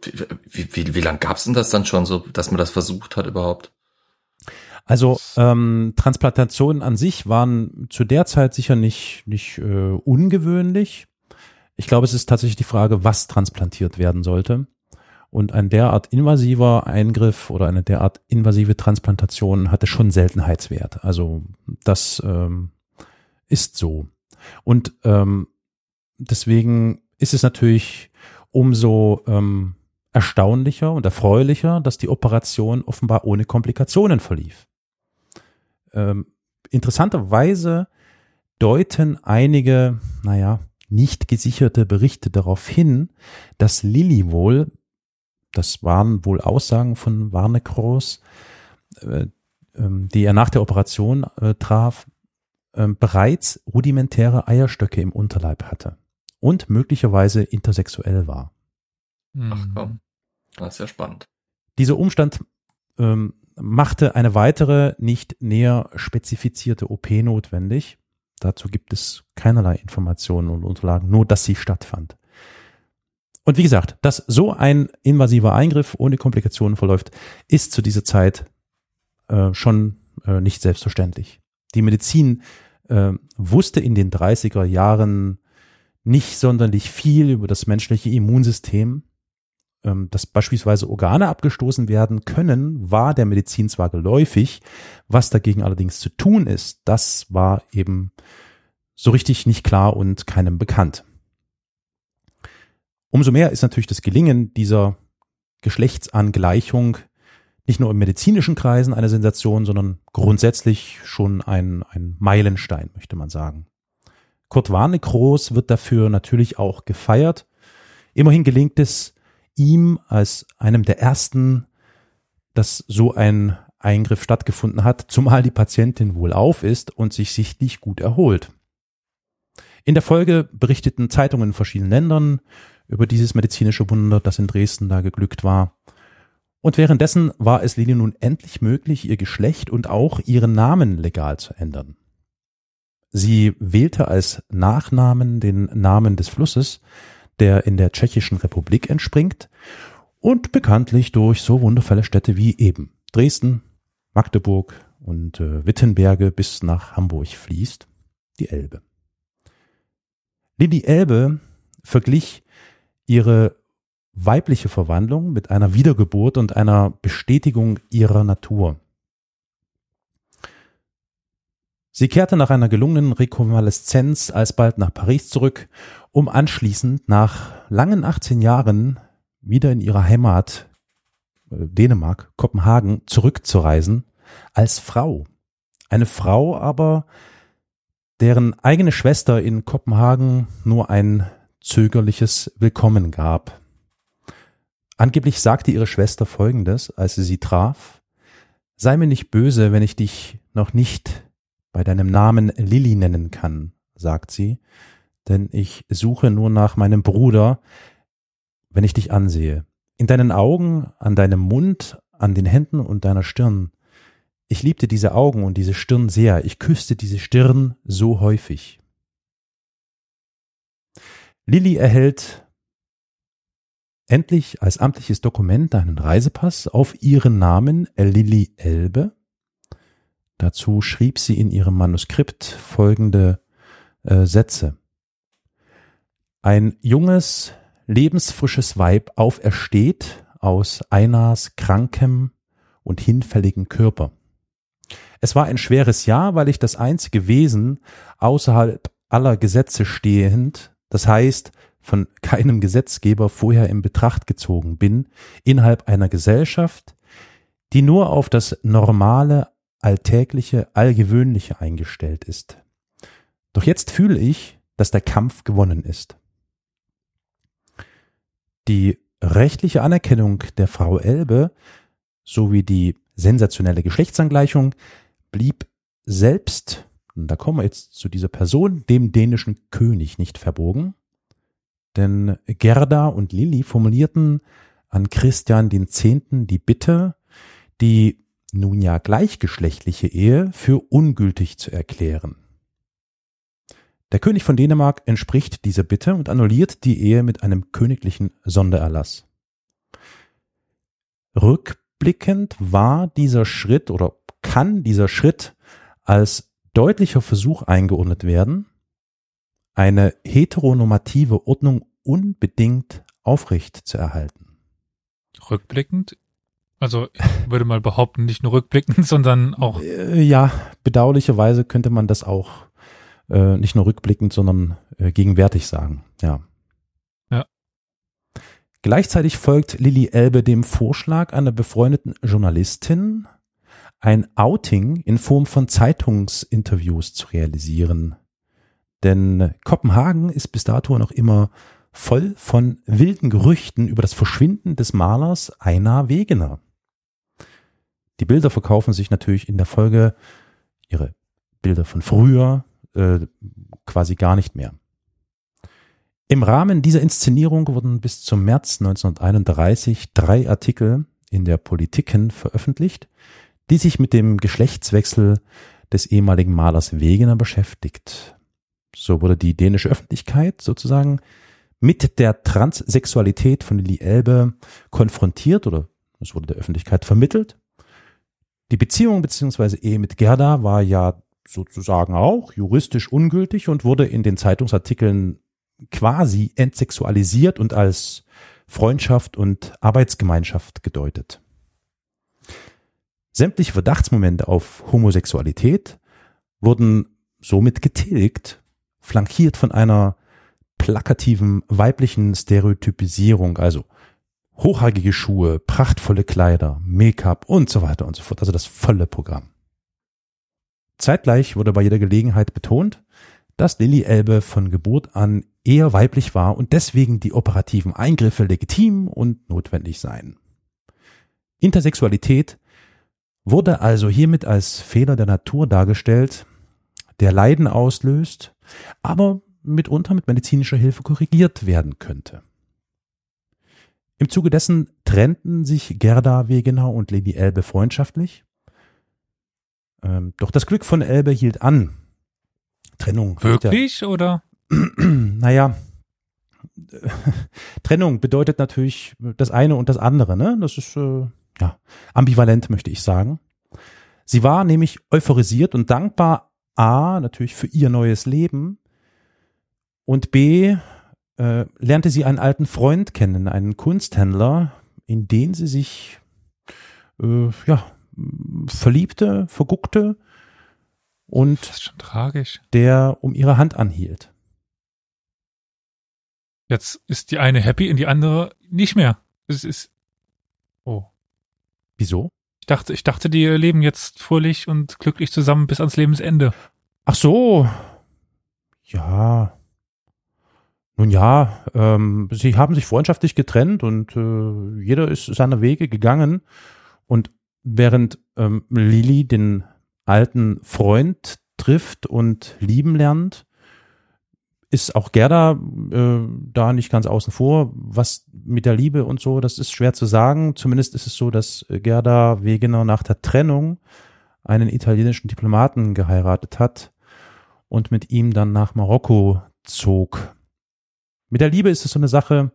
Wie, wie, wie, wie lange gab's denn das dann schon so, dass man das versucht hat überhaupt? Also ähm, Transplantationen an sich waren zu der Zeit sicher nicht, nicht äh, ungewöhnlich. Ich glaube, es ist tatsächlich die Frage, was transplantiert werden sollte. Und ein derart invasiver Eingriff oder eine derart invasive Transplantation hatte schon Seltenheitswert. Also das ähm, ist so. Und ähm, deswegen ist es natürlich umso ähm, erstaunlicher und erfreulicher, dass die Operation offenbar ohne Komplikationen verlief. Ähm, interessanterweise deuten einige, naja, nicht gesicherte Berichte darauf hin, dass Lilly wohl das waren wohl Aussagen von Warnekroos, äh, ähm, die er nach der Operation äh, traf, äh, bereits rudimentäre Eierstöcke im Unterleib hatte und möglicherweise intersexuell war. Ach komm, das ist ja spannend. Dieser Umstand ähm, machte eine weitere, nicht näher spezifizierte OP notwendig. Dazu gibt es keinerlei Informationen und Unterlagen, nur dass sie stattfand. Und wie gesagt, dass so ein invasiver Eingriff ohne Komplikationen verläuft, ist zu dieser Zeit äh, schon äh, nicht selbstverständlich. Die Medizin äh, wusste in den 30er Jahren nicht sonderlich viel über das menschliche Immunsystem. Ähm, dass beispielsweise Organe abgestoßen werden können, war der Medizin zwar geläufig, was dagegen allerdings zu tun ist, das war eben so richtig nicht klar und keinem bekannt. Umso mehr ist natürlich das Gelingen dieser Geschlechtsangleichung nicht nur in medizinischen Kreisen eine Sensation, sondern grundsätzlich schon ein, ein Meilenstein, möchte man sagen. Kurt Warnekroos wird dafür natürlich auch gefeiert. Immerhin gelingt es ihm als einem der ersten, dass so ein Eingriff stattgefunden hat, zumal die Patientin wohlauf ist und sich sichtlich gut erholt. In der Folge berichteten Zeitungen in verschiedenen Ländern über dieses medizinische Wunder, das in Dresden da geglückt war. Und währenddessen war es Lili nun endlich möglich, ihr Geschlecht und auch ihren Namen legal zu ändern. Sie wählte als Nachnamen den Namen des Flusses, der in der Tschechischen Republik entspringt und bekanntlich durch so wundervolle Städte wie eben Dresden, Magdeburg und äh, Wittenberge bis nach Hamburg fließt, die Elbe. Lili Elbe verglich ihre weibliche Verwandlung mit einer Wiedergeburt und einer Bestätigung ihrer Natur. Sie kehrte nach einer gelungenen Rekonvaleszenz alsbald nach Paris zurück, um anschließend nach langen 18 Jahren wieder in ihre Heimat äh, Dänemark, Kopenhagen zurückzureisen als Frau. Eine Frau aber, deren eigene Schwester in Kopenhagen nur ein zögerliches Willkommen gab. Angeblich sagte ihre Schwester Folgendes, als sie sie traf. Sei mir nicht böse, wenn ich dich noch nicht bei deinem Namen Lilly nennen kann, sagt sie, denn ich suche nur nach meinem Bruder, wenn ich dich ansehe. In deinen Augen, an deinem Mund, an den Händen und deiner Stirn. Ich liebte diese Augen und diese Stirn sehr. Ich küsste diese Stirn so häufig. Lilly erhält endlich als amtliches Dokument einen Reisepass auf ihren Namen Lilly Elbe. Dazu schrieb sie in ihrem Manuskript folgende äh, Sätze. Ein junges, lebensfrisches Weib aufersteht aus Einas krankem und hinfälligen Körper. Es war ein schweres Jahr, weil ich das einzige Wesen außerhalb aller Gesetze stehend das heißt, von keinem Gesetzgeber vorher in Betracht gezogen bin, innerhalb einer Gesellschaft, die nur auf das normale, alltägliche, allgewöhnliche eingestellt ist. Doch jetzt fühle ich, dass der Kampf gewonnen ist. Die rechtliche Anerkennung der Frau Elbe sowie die sensationelle Geschlechtsangleichung, blieb selbst, und da kommen wir jetzt zu dieser Person, dem dänischen König nicht verbogen. Denn Gerda und Lilly formulierten an Christian Zehnten die Bitte, die nun ja gleichgeschlechtliche Ehe für ungültig zu erklären. Der König von Dänemark entspricht dieser Bitte und annulliert die Ehe mit einem königlichen Sondererlass. Rückblickend war dieser Schritt oder kann dieser Schritt als deutlicher Versuch eingeordnet werden, eine heteronormative Ordnung unbedingt aufrecht zu erhalten. Rückblickend? Also ich würde mal behaupten, nicht nur rückblickend, [LAUGHS] sondern auch. Äh, ja, bedauerlicherweise könnte man das auch äh, nicht nur rückblickend, sondern äh, gegenwärtig sagen. Ja. Ja. Gleichzeitig folgt Lilly Elbe dem Vorschlag einer befreundeten Journalistin, ein Outing in Form von Zeitungsinterviews zu realisieren. Denn Kopenhagen ist bis dato noch immer voll von wilden Gerüchten über das Verschwinden des Malers Einar Wegener. Die Bilder verkaufen sich natürlich in der Folge, ihre Bilder von früher, äh, quasi gar nicht mehr. Im Rahmen dieser Inszenierung wurden bis zum März 1931 drei Artikel in der Politiken veröffentlicht, die sich mit dem Geschlechtswechsel des ehemaligen Malers Wegener beschäftigt. So wurde die dänische Öffentlichkeit sozusagen mit der Transsexualität von Lili Elbe konfrontiert oder es wurde der Öffentlichkeit vermittelt. Die Beziehung bzw. Ehe mit Gerda war ja sozusagen auch juristisch ungültig und wurde in den Zeitungsartikeln quasi entsexualisiert und als Freundschaft und Arbeitsgemeinschaft gedeutet. Sämtliche Verdachtsmomente auf Homosexualität wurden somit getilgt, flankiert von einer plakativen weiblichen Stereotypisierung, also hochhackige Schuhe, prachtvolle Kleider, Make-up und so weiter und so fort, also das volle Programm. Zeitgleich wurde bei jeder Gelegenheit betont, dass Lilly Elbe von Geburt an eher weiblich war und deswegen die operativen Eingriffe legitim und notwendig seien. Intersexualität wurde also hiermit als Fehler der Natur dargestellt, der Leiden auslöst, aber mitunter mit medizinischer Hilfe korrigiert werden könnte. Im Zuge dessen trennten sich Gerda Wegener und Lady Elbe freundschaftlich. Ähm, doch das Glück von Elbe hielt an. Trennung. Wirklich, ja, oder? [CLEARS THROAT] naja, [LAUGHS] Trennung bedeutet natürlich das eine und das andere, ne? Das ist äh, ja ambivalent, möchte ich sagen. Sie war nämlich euphorisiert und dankbar, A, natürlich für ihr neues Leben und B, äh, lernte sie einen alten Freund kennen, einen Kunsthändler, in den sie sich äh, ja, verliebte, verguckte und der um ihre Hand anhielt. Jetzt ist die eine happy und die andere nicht mehr. Es ist oh. Wieso? Ich dachte, ich dachte, die leben jetzt fröhlich und glücklich zusammen bis ans Lebensende. Ach so. Ja. Nun ja, ähm, sie haben sich freundschaftlich getrennt und äh, jeder ist seine Wege gegangen. Und während ähm, Lili den alten Freund trifft und lieben lernt, ist auch Gerda äh, da nicht ganz außen vor. Was mit der Liebe und so, das ist schwer zu sagen. Zumindest ist es so, dass Gerda Wegener nach der Trennung einen italienischen Diplomaten geheiratet hat und mit ihm dann nach Marokko zog. Mit der Liebe ist es so eine Sache,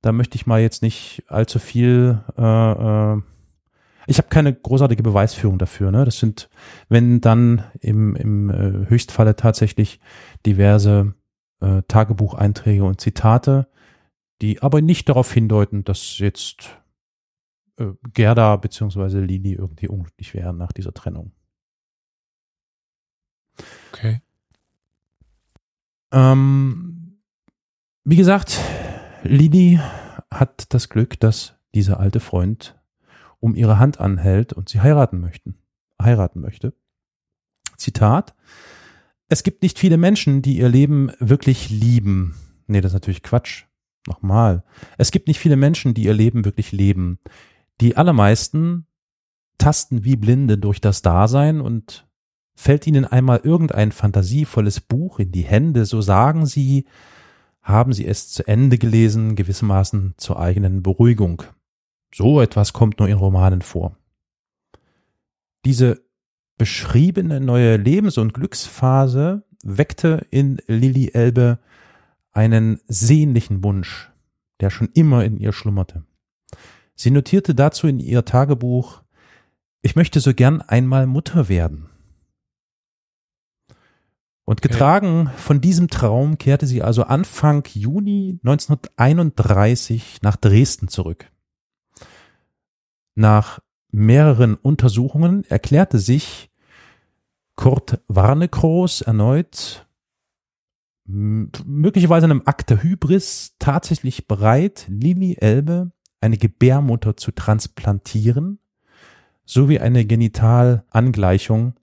da möchte ich mal jetzt nicht allzu viel. Äh, äh, ich habe keine großartige Beweisführung dafür. Ne? Das sind, wenn dann im, im äh, Höchstfalle tatsächlich diverse äh, Tagebucheinträge und Zitate, die aber nicht darauf hindeuten, dass jetzt äh, Gerda beziehungsweise Lili irgendwie unglücklich wären nach dieser Trennung. Okay. Ähm, wie gesagt, Lili hat das Glück, dass dieser alte Freund um ihre Hand anhält und sie heiraten möchten, heiraten möchte. Zitat. Es gibt nicht viele Menschen, die ihr Leben wirklich lieben. Nee, das ist natürlich Quatsch. Nochmal. Es gibt nicht viele Menschen, die ihr Leben wirklich leben. Die allermeisten tasten wie Blinde durch das Dasein und fällt ihnen einmal irgendein fantasievolles Buch in die Hände, so sagen sie, haben sie es zu Ende gelesen, gewissermaßen zur eigenen Beruhigung. So etwas kommt nur in Romanen vor. Diese beschriebene neue Lebens- und Glücksphase weckte in Lilly Elbe einen sehnlichen Wunsch, der schon immer in ihr schlummerte. Sie notierte dazu in ihr Tagebuch, ich möchte so gern einmal Mutter werden. Und getragen von diesem Traum kehrte sie also Anfang Juni 1931 nach Dresden zurück. Nach mehreren Untersuchungen erklärte sich Kurt Warnekroos erneut möglicherweise einem Akt der Hybris tatsächlich bereit, Lili Elbe eine Gebärmutter zu transplantieren, sowie eine Genitalangleichung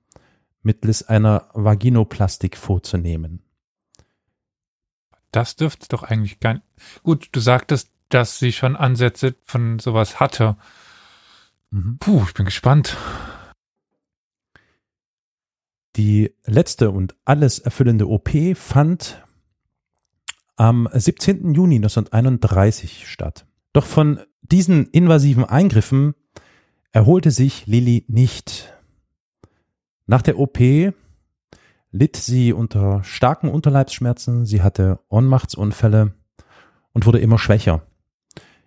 mittels einer Vaginoplastik vorzunehmen. Das dürfte doch eigentlich gar nicht. Gut, du sagtest, dass sie schon Ansätze von sowas hatte. Mhm. Puh, ich bin gespannt. Die letzte und alles erfüllende OP fand am 17. Juni 1931 statt. Doch von diesen invasiven Eingriffen erholte sich Lilly nicht. Nach der OP litt sie unter starken Unterleibsschmerzen, sie hatte Ohnmachtsunfälle und wurde immer schwächer.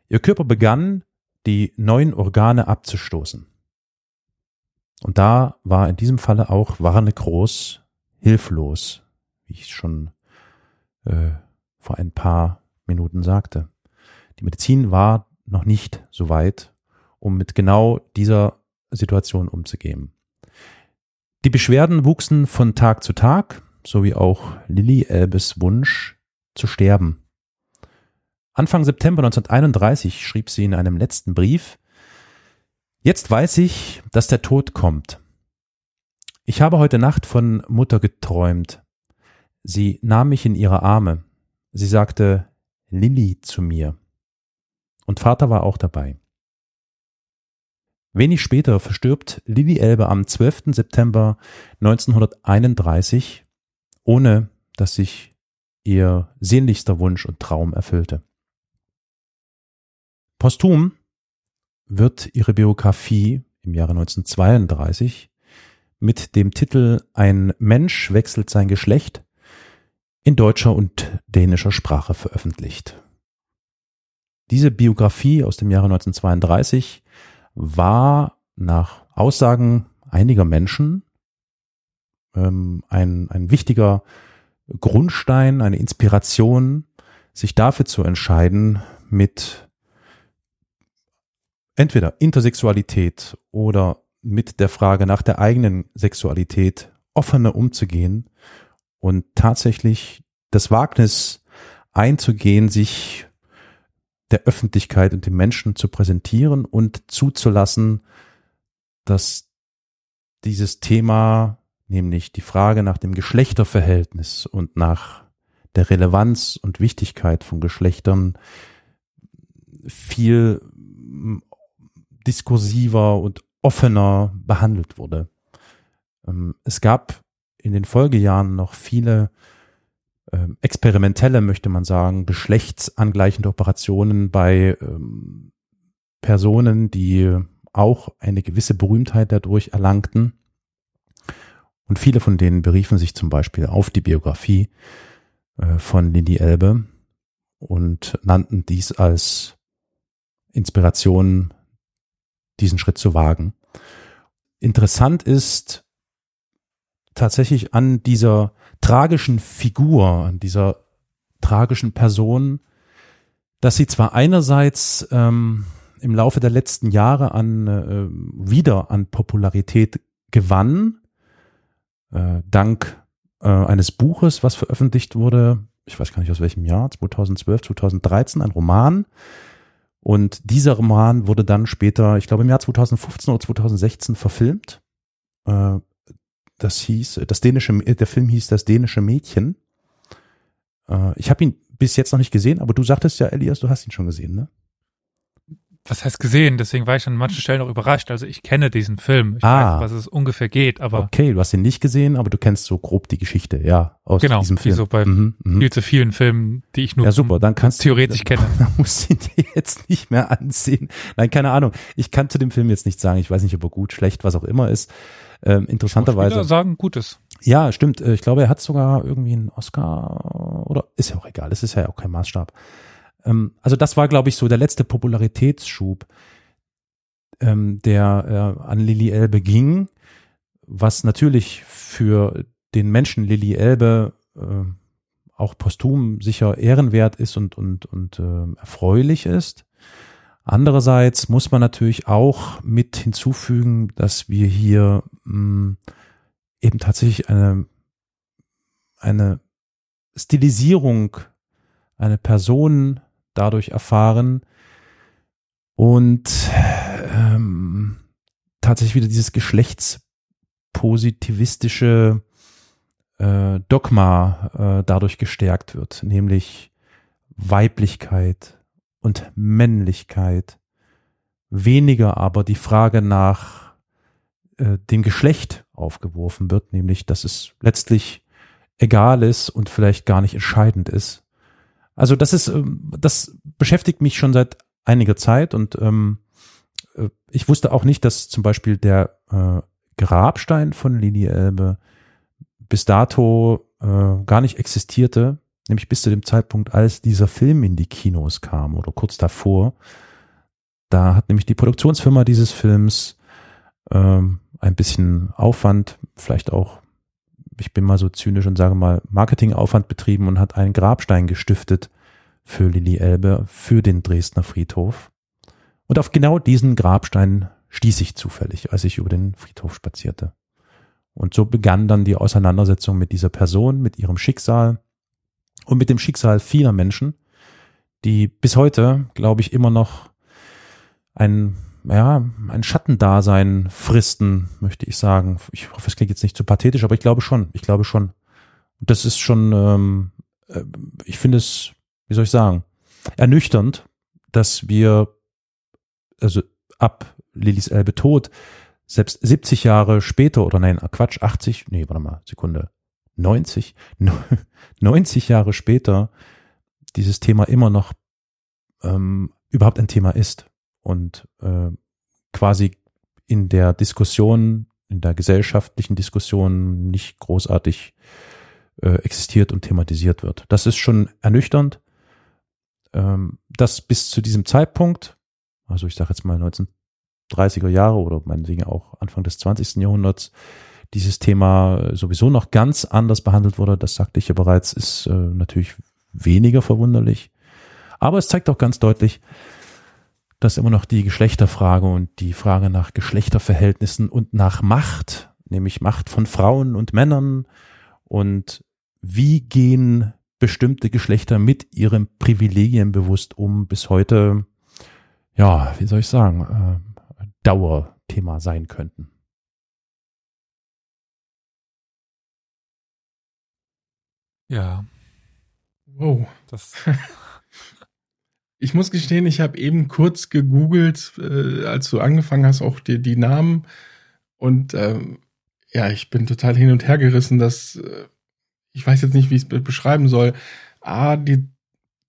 Ihr Körper begann, die neuen Organe abzustoßen. Und da war in diesem Falle auch Warne Groß hilflos, wie ich schon äh, vor ein paar Minuten sagte. Die Medizin war noch nicht so weit, um mit genau dieser Situation umzugehen. Die Beschwerden wuchsen von Tag zu Tag, sowie auch Lilly Elbes Wunsch zu sterben. Anfang September 1931 schrieb sie in einem letzten Brief, Jetzt weiß ich, dass der Tod kommt. Ich habe heute Nacht von Mutter geträumt. Sie nahm mich in ihre Arme. Sie sagte Lilly zu mir. Und Vater war auch dabei. Wenig später verstirbt Lilly Elbe am 12. September 1931, ohne dass sich ihr sehnlichster Wunsch und Traum erfüllte. Posthum wird ihre Biografie im Jahre 1932 mit dem Titel Ein Mensch wechselt sein Geschlecht in deutscher und dänischer Sprache veröffentlicht. Diese Biografie aus dem Jahre 1932 war nach Aussagen einiger Menschen ähm, ein, ein wichtiger Grundstein, eine Inspiration, sich dafür zu entscheiden, mit entweder Intersexualität oder mit der Frage nach der eigenen Sexualität offener umzugehen und tatsächlich das Wagnis einzugehen, sich der Öffentlichkeit und den Menschen zu präsentieren und zuzulassen, dass dieses Thema, nämlich die Frage nach dem Geschlechterverhältnis und nach der Relevanz und Wichtigkeit von Geschlechtern viel diskursiver und offener behandelt wurde. Ähm, es gab in den Folgejahren noch viele ähm, experimentelle, möchte man sagen, geschlechtsangleichende Operationen bei ähm, Personen, die auch eine gewisse Berühmtheit dadurch erlangten. Und viele von denen beriefen sich zum Beispiel auf die Biografie äh, von Lili Elbe und nannten dies als Inspiration diesen Schritt zu wagen. Interessant ist tatsächlich an dieser tragischen Figur, an dieser tragischen Person, dass sie zwar einerseits ähm, im Laufe der letzten Jahre an äh, wieder an Popularität gewann, äh, dank äh, eines Buches, was veröffentlicht wurde, ich weiß gar nicht aus welchem Jahr, 2012, 2013, ein Roman, und dieser Roman wurde dann später, ich glaube im Jahr 2015 oder 2016 verfilmt. Äh, das hieß, das dänische, der Film hieß Das dänische Mädchen. Äh, ich habe ihn bis jetzt noch nicht gesehen, aber du sagtest ja, Elias, du hast ihn schon gesehen, ne? was heißt gesehen? Deswegen war ich an manchen Stellen auch überrascht. Also ich kenne diesen Film. Ich ah. weiß, was es ungefähr geht, aber. Okay, du hast ihn nicht gesehen, aber du kennst so grob die Geschichte, ja, aus genau, diesem Film. Genau, so bei mhm, mhm, viel zu vielen Filmen, die ich nur ja, super, dann kannst theoretisch [LAUGHS] du, kenne. Dann musst du ihn dir jetzt nicht mehr ansehen. Nein, keine Ahnung. Ich kann zu dem Film jetzt nicht sagen. Ich weiß nicht, ob er gut, schlecht, was auch immer ist. Ähm, interessanterweise. sagen Gutes. Ja, stimmt. Äh, ich glaube, er hat sogar irgendwie einen Oscar oder ist ja auch egal. Es ist ja auch kein Maßstab. Ähm, also das war, glaube ich, so der letzte Popularitätsschub, ähm, der äh, an Lili Elbe ging, was natürlich für den Menschen Lili Elbe äh, auch posthum sicher ehrenwert ist und und und äh, erfreulich ist. Andererseits muss man natürlich auch mit hinzufügen, dass wir hier mh, mm, eben tatsächlich eine eine Stilisierung, eine Person dadurch erfahren und ähm, tatsächlich wieder dieses geschlechtspositivistische äh, Dogma äh, dadurch gestärkt wird, nämlich Weiblichkeit und Männlichkeit, weniger aber die Frage nach äh, dem Geschlecht aufgeworfen wird, nämlich dass es letztlich egal ist und vielleicht gar nicht entscheidend ist, also das ist, ähm, das beschäftigt mich schon seit einiger Zeit und ähm, äh, ich wusste auch nicht, dass zum Beispiel der äh, Grabstein von Linie Elbe bis dato äh, gar nicht existierte, nämlich bis zu dem Zeitpunkt, als dieser Film in die Kinos kam oder kurz davor. Da hat nämlich die Produktionsfirma dieses Films ähm, ein bisschen Aufwand, vielleicht auch ich bin mal so zynisch und sage mal, Marketingaufwand betrieben und hat einen Grabstein gestiftet für Lili Elbe, für den Dresdner Friedhof. Und auf genau diesen Grabstein stieß ich zufällig, als ich über den Friedhof spazierte. Und so begann dann die Auseinandersetzung mit dieser Person, mit ihrem Schicksal und mit dem Schicksal vieler Menschen, die bis heute, glaube ich, immer noch ein ja, ein Schattendasein fristen, möchte ich sagen. Ich hoffe, es klingt jetzt nicht zu pathetisch, aber ich glaube schon. Ich glaube schon. Das ist schon, ähm, äh, ich finde es, wie soll ich sagen, ernüchternd, dass wir, also ab Lillys Elbe Tod, selbst 70 Jahre später, oder nein, Quatsch, 80, nee, warte mal, Sekunde, 90, 90 [LAUGHS] Jahre später dieses Thema immer noch ähm, überhaupt ein Thema ist und äh, quasi in der Diskussion, in der gesellschaftlichen Diskussion nicht großartig äh, existiert und thematisiert wird. Das ist schon ernüchternd, ähm, dass bis zu diesem Zeitpunkt, also ich sage jetzt mal 1930er Jahre oder meinetwegen auch Anfang des 20. Jahrhunderts, dieses Thema sowieso noch ganz anders behandelt wurde, das sagte ich ja bereits, ist äh, natürlich weniger verwunderlich. Aber es zeigt auch ganz deutlich, dass immer noch die Geschlechterfrage und die Frage nach Geschlechterverhältnissen und nach Macht, nämlich Macht von Frauen und Männern und wie gehen bestimmte Geschlechter mit ihren Privilegien bewusst um, bis heute, ja, wie soll ich sagen, äh, Dauerthema sein könnten. Ja. Wow. Das [LAUGHS] Ich muss gestehen, ich habe eben kurz gegoogelt, äh, als du angefangen hast, auch die, die Namen. Und äh, ja, ich bin total hin und her gerissen, dass äh, ich weiß jetzt nicht, wie ich es beschreiben soll. Ah, die,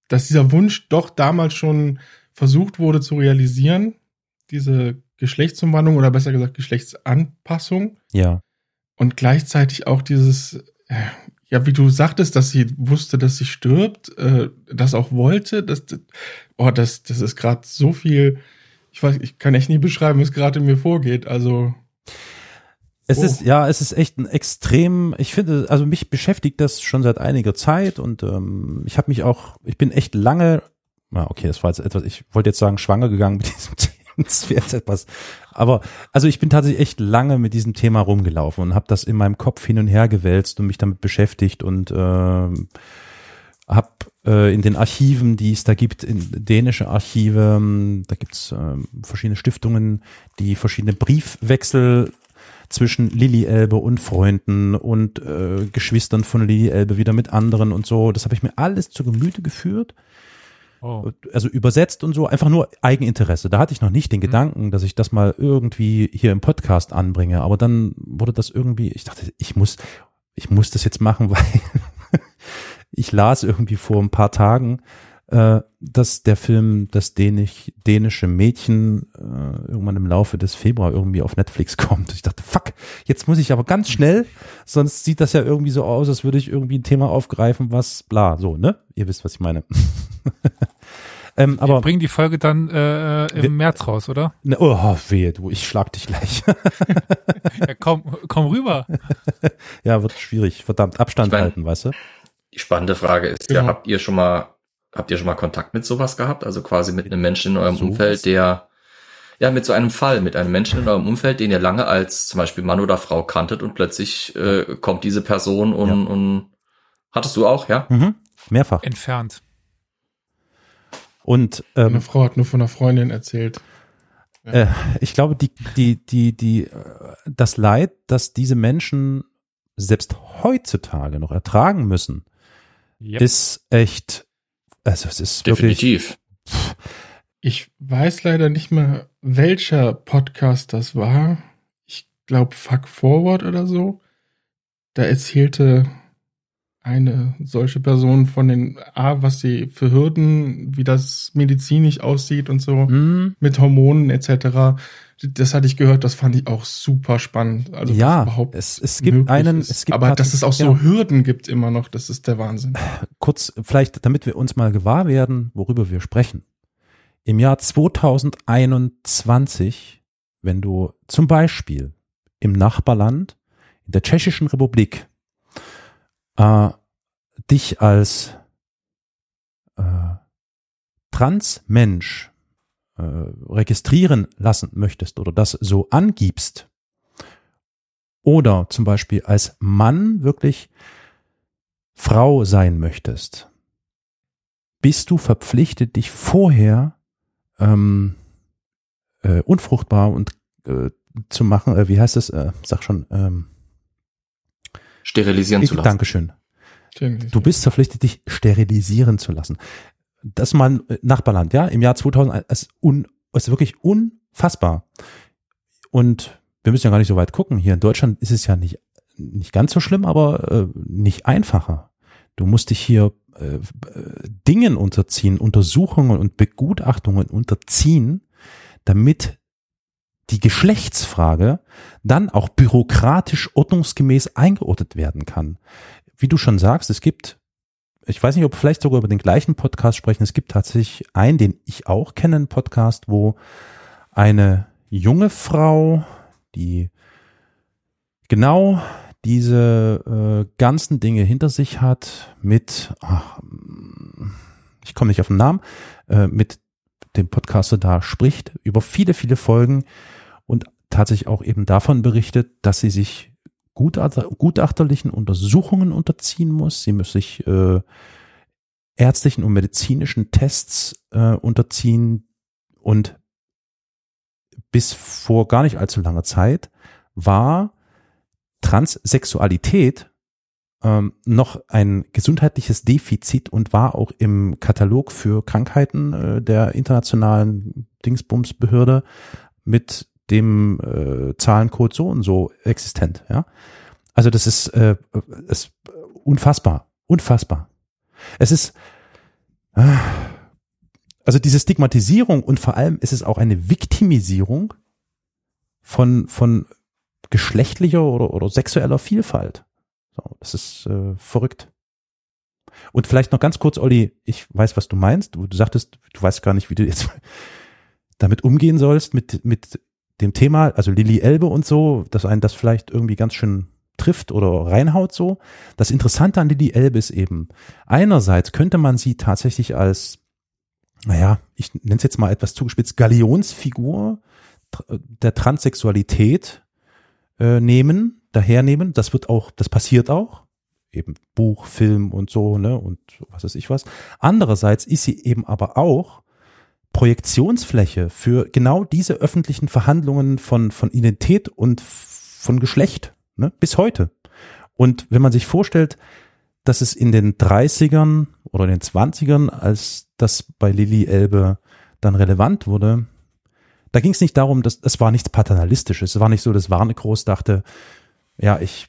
dass dieser Wunsch doch damals schon versucht wurde zu realisieren, diese Geschlechtsumwandlung oder besser gesagt Geschlechtsanpassung. Ja. Und gleichzeitig auch dieses, äh, ja, wie du sagtest, dass sie wusste, dass sie stirbt, äh, das auch wollte, das, oh, das, das ist gerade so viel. Ich weiß, ich kann echt nie beschreiben, was gerade in mir vorgeht. Also es oh. ist, ja, es ist echt ein extrem, ich finde, also mich beschäftigt das schon seit einiger Zeit und ähm, ich habe mich auch, ich bin echt lange, na okay, das war jetzt etwas, ich wollte jetzt sagen, schwanger gegangen mit diesem [LAUGHS] Thema. Das wäre jetzt etwas. Aber also ich bin tatsächlich echt lange mit diesem Thema rumgelaufen und habe das in meinem Kopf hin und her gewälzt und mich damit beschäftigt und äh, habe äh, in den Archiven, die es da gibt, in dänische Archive, da gibt's äh, verschiedene Stiftungen, die verschiedene Briefwechsel zwischen Lilly Elbe und Freunden und äh, Geschwistern von Lilly Elbe wieder mit anderen und so. Das habe ich mir alles zu Gemüte geführt Oh. Also übersetzt und so, einfach nur Eigeninteresse. Da hatte ich noch nicht den mhm. Gedanken, dass ich das mal irgendwie hier im Podcast anbringe. Aber dann wurde das irgendwie, ich dachte, ich muss, ich muss das jetzt machen, [LAUGHS] weil ich las irgendwie vor ein paar Tagen, äh, dass der Film Das Dänisch, dänische Mädchen äh, irgendwann im Laufe des Februar irgendwie auf Netflix [LAUGHS] kommt. Ich dachte, fuck, jetzt muss ich aber ganz schnell, sonst sieht das ja irgendwie so aus, als würde ich irgendwie ein Thema aufgreifen, was bla, so, ne? Ihr wisst, was ich meine. [LAUGHS] ähm, aber Wir bringen die Folge dann äh, im wir, März raus, oder? Ne, oh, wehe, du, ich schlag dich gleich. [LAUGHS] ja, komm, komm rüber. ja, wird schwierig. Verdammt, Abstand ich mein, halten, weißt du? Die spannende Frage ist genau. ja, habt ihr schon mal Habt ihr schon mal Kontakt mit sowas gehabt? Also quasi mit einem Menschen in eurem so Umfeld, der, ja, mit so einem Fall, mit einem Menschen in eurem Umfeld, den ihr lange als zum Beispiel Mann oder Frau kanntet und plötzlich äh, kommt diese Person und, ja. und hattest du auch, ja? Mhm. Mehrfach. Entfernt. Und ähm, eine Frau hat nur von einer Freundin erzählt. Ja. Äh, ich glaube, die, die, die, die, das Leid, das diese Menschen selbst heutzutage noch ertragen müssen, yep. ist echt also es ist definitiv. Wirklich, ich weiß leider nicht mehr, welcher Podcast das war. Ich glaube Fuck Forward oder so. Da erzählte eine solche Person von den A, was sie für Hürden, wie das medizinisch aussieht und so, mhm. mit Hormonen etc. Das hatte ich gehört, das fand ich auch super spannend. Also ja, überhaupt es, es gibt einen, es gibt aber dass es auch so. Hürden gibt immer noch, das ist der Wahnsinn. [SIGHS] Kurz, vielleicht, damit wir uns mal gewahr werden, worüber wir sprechen. Im Jahr 2021, wenn du zum Beispiel im Nachbarland, in der Tschechischen Republik, äh, dich als äh, Transmensch äh, registrieren lassen möchtest oder das so angibst, oder zum Beispiel als Mann wirklich Frau sein möchtest, bist du verpflichtet, dich vorher ähm, äh, unfruchtbar und äh, zu machen, äh, wie heißt es, äh, sag schon, ähm, sterilisieren ich, zu lassen. Dankeschön. Du bist verpflichtet, dich sterilisieren zu lassen. Das mal ein Nachbarland, ja, im Jahr 2001, ist, un, ist wirklich unfassbar. Und wir müssen ja gar nicht so weit gucken. Hier in Deutschland ist es ja nicht, nicht ganz so schlimm, aber äh, nicht einfacher. Du musst dich hier äh, Dingen unterziehen, Untersuchungen und Begutachtungen unterziehen, damit die Geschlechtsfrage dann auch bürokratisch ordnungsgemäß eingeordnet werden kann. Wie du schon sagst, es gibt, ich weiß nicht, ob wir vielleicht sogar über den gleichen Podcast sprechen, es gibt tatsächlich einen, den ich auch kenne, einen Podcast, wo eine junge Frau, die genau diese äh, ganzen Dinge hinter sich hat, mit, ach, ich komme nicht auf den Namen, äh, mit dem Podcaster da spricht, über viele, viele Folgen tatsächlich auch eben davon berichtet, dass sie sich gutachterlichen Untersuchungen unterziehen muss. Sie muss sich äh, ärztlichen und medizinischen Tests äh, unterziehen und bis vor gar nicht allzu langer Zeit war Transsexualität ähm, noch ein gesundheitliches Defizit und war auch im Katalog für Krankheiten äh, der internationalen Dingsbumsbehörde mit dem äh, Zahlencode so und so existent. Ja, also das ist, äh, ist unfassbar, unfassbar. Es ist äh, also diese Stigmatisierung und vor allem ist es auch eine Viktimisierung von von geschlechtlicher oder, oder sexueller Vielfalt. So, das ist äh, verrückt. Und vielleicht noch ganz kurz, Olli, ich weiß, was du meinst. Du, du sagtest, du weißt gar nicht, wie du jetzt [LAUGHS] damit umgehen sollst mit, mit dem Thema, also Lilly Elbe und so, dass einen das vielleicht irgendwie ganz schön trifft oder reinhaut so. Das Interessante an Lilly Elbe ist eben, einerseits könnte man sie tatsächlich als, naja, ich nenne es jetzt mal etwas zugespitzt, Galionsfigur der Transsexualität äh, nehmen, dahernehmen. Das wird auch, das passiert auch. Eben Buch, Film und so, ne, und was weiß ich was. Andererseits ist sie eben aber auch Projektionsfläche für genau diese öffentlichen Verhandlungen von, von Identität und von Geschlecht, ne, bis heute. Und wenn man sich vorstellt, dass es in den 30ern oder den 20ern, als das bei Lilly Elbe dann relevant wurde, da ging es nicht darum, dass es war nichts paternalistisches. Es war nicht so, dass Warnegroß dachte, ja, ich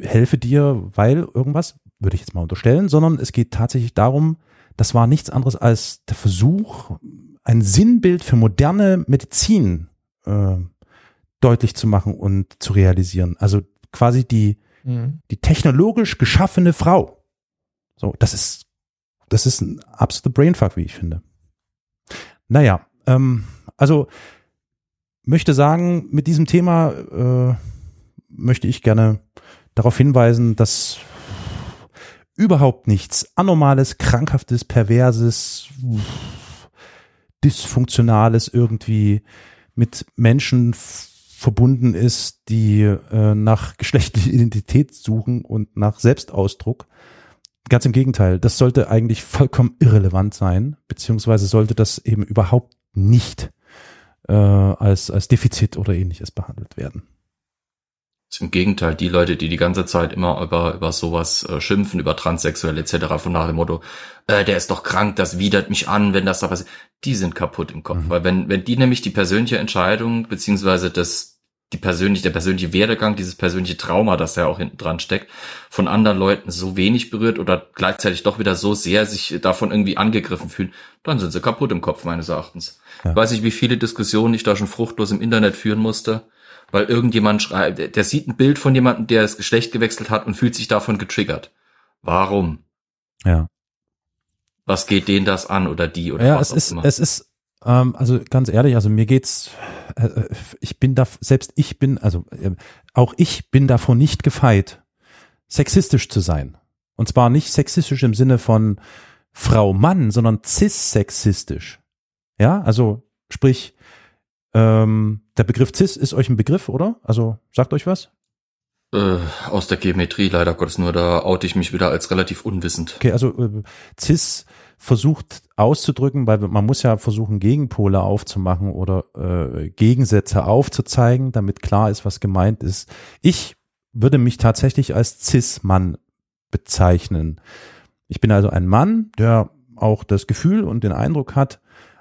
helfe dir, weil irgendwas, würde ich jetzt mal unterstellen, sondern es geht tatsächlich darum, das war nichts anderes als der Versuch, ein Sinnbild für moderne Medizin äh, deutlich zu machen und zu realisieren. Also quasi die, mhm. die technologisch geschaffene Frau. So, das ist, das ist ein absoluter Brainfuck, wie ich finde. Naja, ähm, also möchte sagen, mit diesem Thema äh, möchte ich gerne darauf hinweisen, dass überhaupt nichts Anormales, Krankhaftes, Perverses, Dysfunktionales irgendwie mit Menschen verbunden ist, die äh, nach geschlechtlicher [LAUGHS] Identität suchen und nach Selbstausdruck. Ganz im Gegenteil, das sollte eigentlich vollkommen irrelevant sein, beziehungsweise sollte das eben überhaupt nicht äh, als, als Defizit oder ähnliches behandelt werden. Im Gegenteil, die Leute, die die ganze Zeit immer über, über sowas äh, schimpfen, über Transsexuelle etc., von nach dem Motto, äh, der ist doch krank, das widert mich an, wenn das da passiert, die sind kaputt im Kopf. Mhm. Weil wenn, wenn die nämlich die persönliche Entscheidung, beziehungsweise das, die persönliche, der persönliche Werdegang, dieses persönliche Trauma, das ja auch hinten dran steckt, von anderen Leuten so wenig berührt oder gleichzeitig doch wieder so sehr sich davon irgendwie angegriffen fühlen, dann sind sie kaputt im Kopf, meines Erachtens. Ja. Ich weiß nicht, wie viele Diskussionen ich da schon fruchtlos im Internet führen musste weil irgendjemand schreibt, der sieht ein Bild von jemandem, der das Geschlecht gewechselt hat und fühlt sich davon getriggert. Warum? Ja. Was geht denen das an oder die oder ja, was es ist, immer? es ist, ähm, also ganz ehrlich, also mir geht's, äh, äh, ich bin da, selbst ich bin, also äh, auch ich bin davon nicht gefeit, sexistisch zu sein. Und zwar nicht sexistisch im Sinne von Frau Mann, sondern cis-sexistisch. Ja, also sprich, ähm, der Begriff cis ist euch ein Begriff, oder? Also sagt euch was? Äh, aus der Geometrie leider Gottes nur, da oute ich mich wieder als relativ unwissend. Okay, also äh, cis versucht auszudrücken, weil man muss ja versuchen, Gegenpole aufzumachen oder äh, Gegensätze aufzuzeigen, damit klar ist, was gemeint ist. Ich würde mich tatsächlich als cis-Mann bezeichnen. Ich bin also ein Mann, der auch das Gefühl und den Eindruck hat,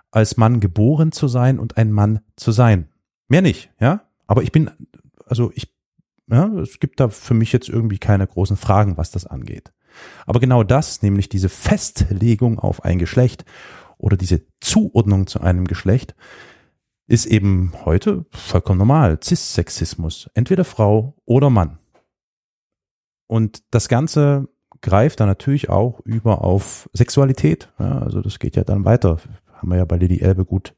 als Mann geboren zu sein und ein Mann zu sein. Mehr nicht, ja. Aber ich bin, also ich, ja, es gibt da für mich jetzt irgendwie keine großen Fragen, was das angeht. Aber genau das, nämlich diese Festlegung auf ein Geschlecht oder diese Zuordnung zu einem Geschlecht, ist eben heute vollkommen normal. Cis-Sexismus. Entweder Frau oder Mann. Und das Ganze greift dann natürlich auch über auf Sexualität. Ja, also das geht ja dann weiter haben wir ja bei Lady Elbe gut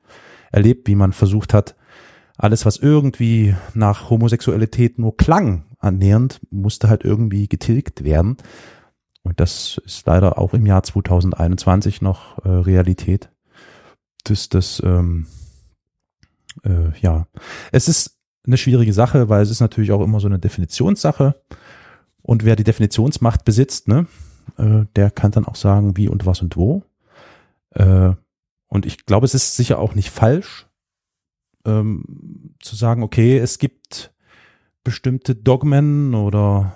erlebt, wie man versucht hat, alles, was irgendwie nach Homosexualität nur klang, annähernd, musste halt irgendwie getilgt werden. Und das ist leider auch im Jahr 2021 noch äh, Realität. Das, das, ähm, äh, ja, es ist eine schwierige Sache, weil es ist natürlich auch immer so eine Definitionssache. Und wer die Definitionsmacht besitzt, ne, äh, der kann dann auch sagen, wie und was und wo. Äh, und ich glaube, es ist sicher auch nicht falsch, ähm, zu sagen, okay, es gibt bestimmte Dogmen oder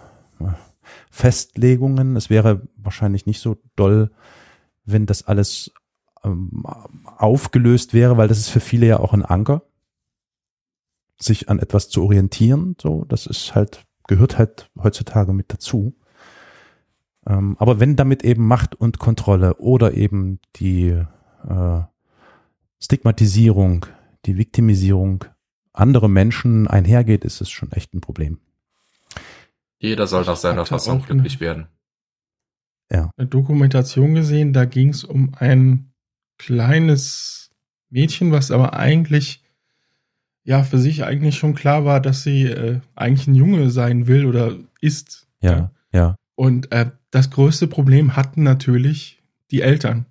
Festlegungen. Es wäre wahrscheinlich nicht so doll, wenn das alles ähm, aufgelöst wäre, weil das ist für viele ja auch ein Anker, sich an etwas zu orientieren. So, das ist halt gehört halt heutzutage mit dazu. Ähm, aber wenn damit eben Macht und Kontrolle oder eben die äh, Stigmatisierung, die Viktimisierung anderer Menschen einhergeht, ist es schon echt ein Problem. Jeder soll nach seiner Fassung glücklich werden. Ja. Eine Dokumentation gesehen, da ging es um ein kleines Mädchen, was aber eigentlich ja für sich eigentlich schon klar war, dass sie äh, eigentlich ein Junge sein will oder ist. Ja, ja. Und äh, das größte Problem hatten natürlich die Eltern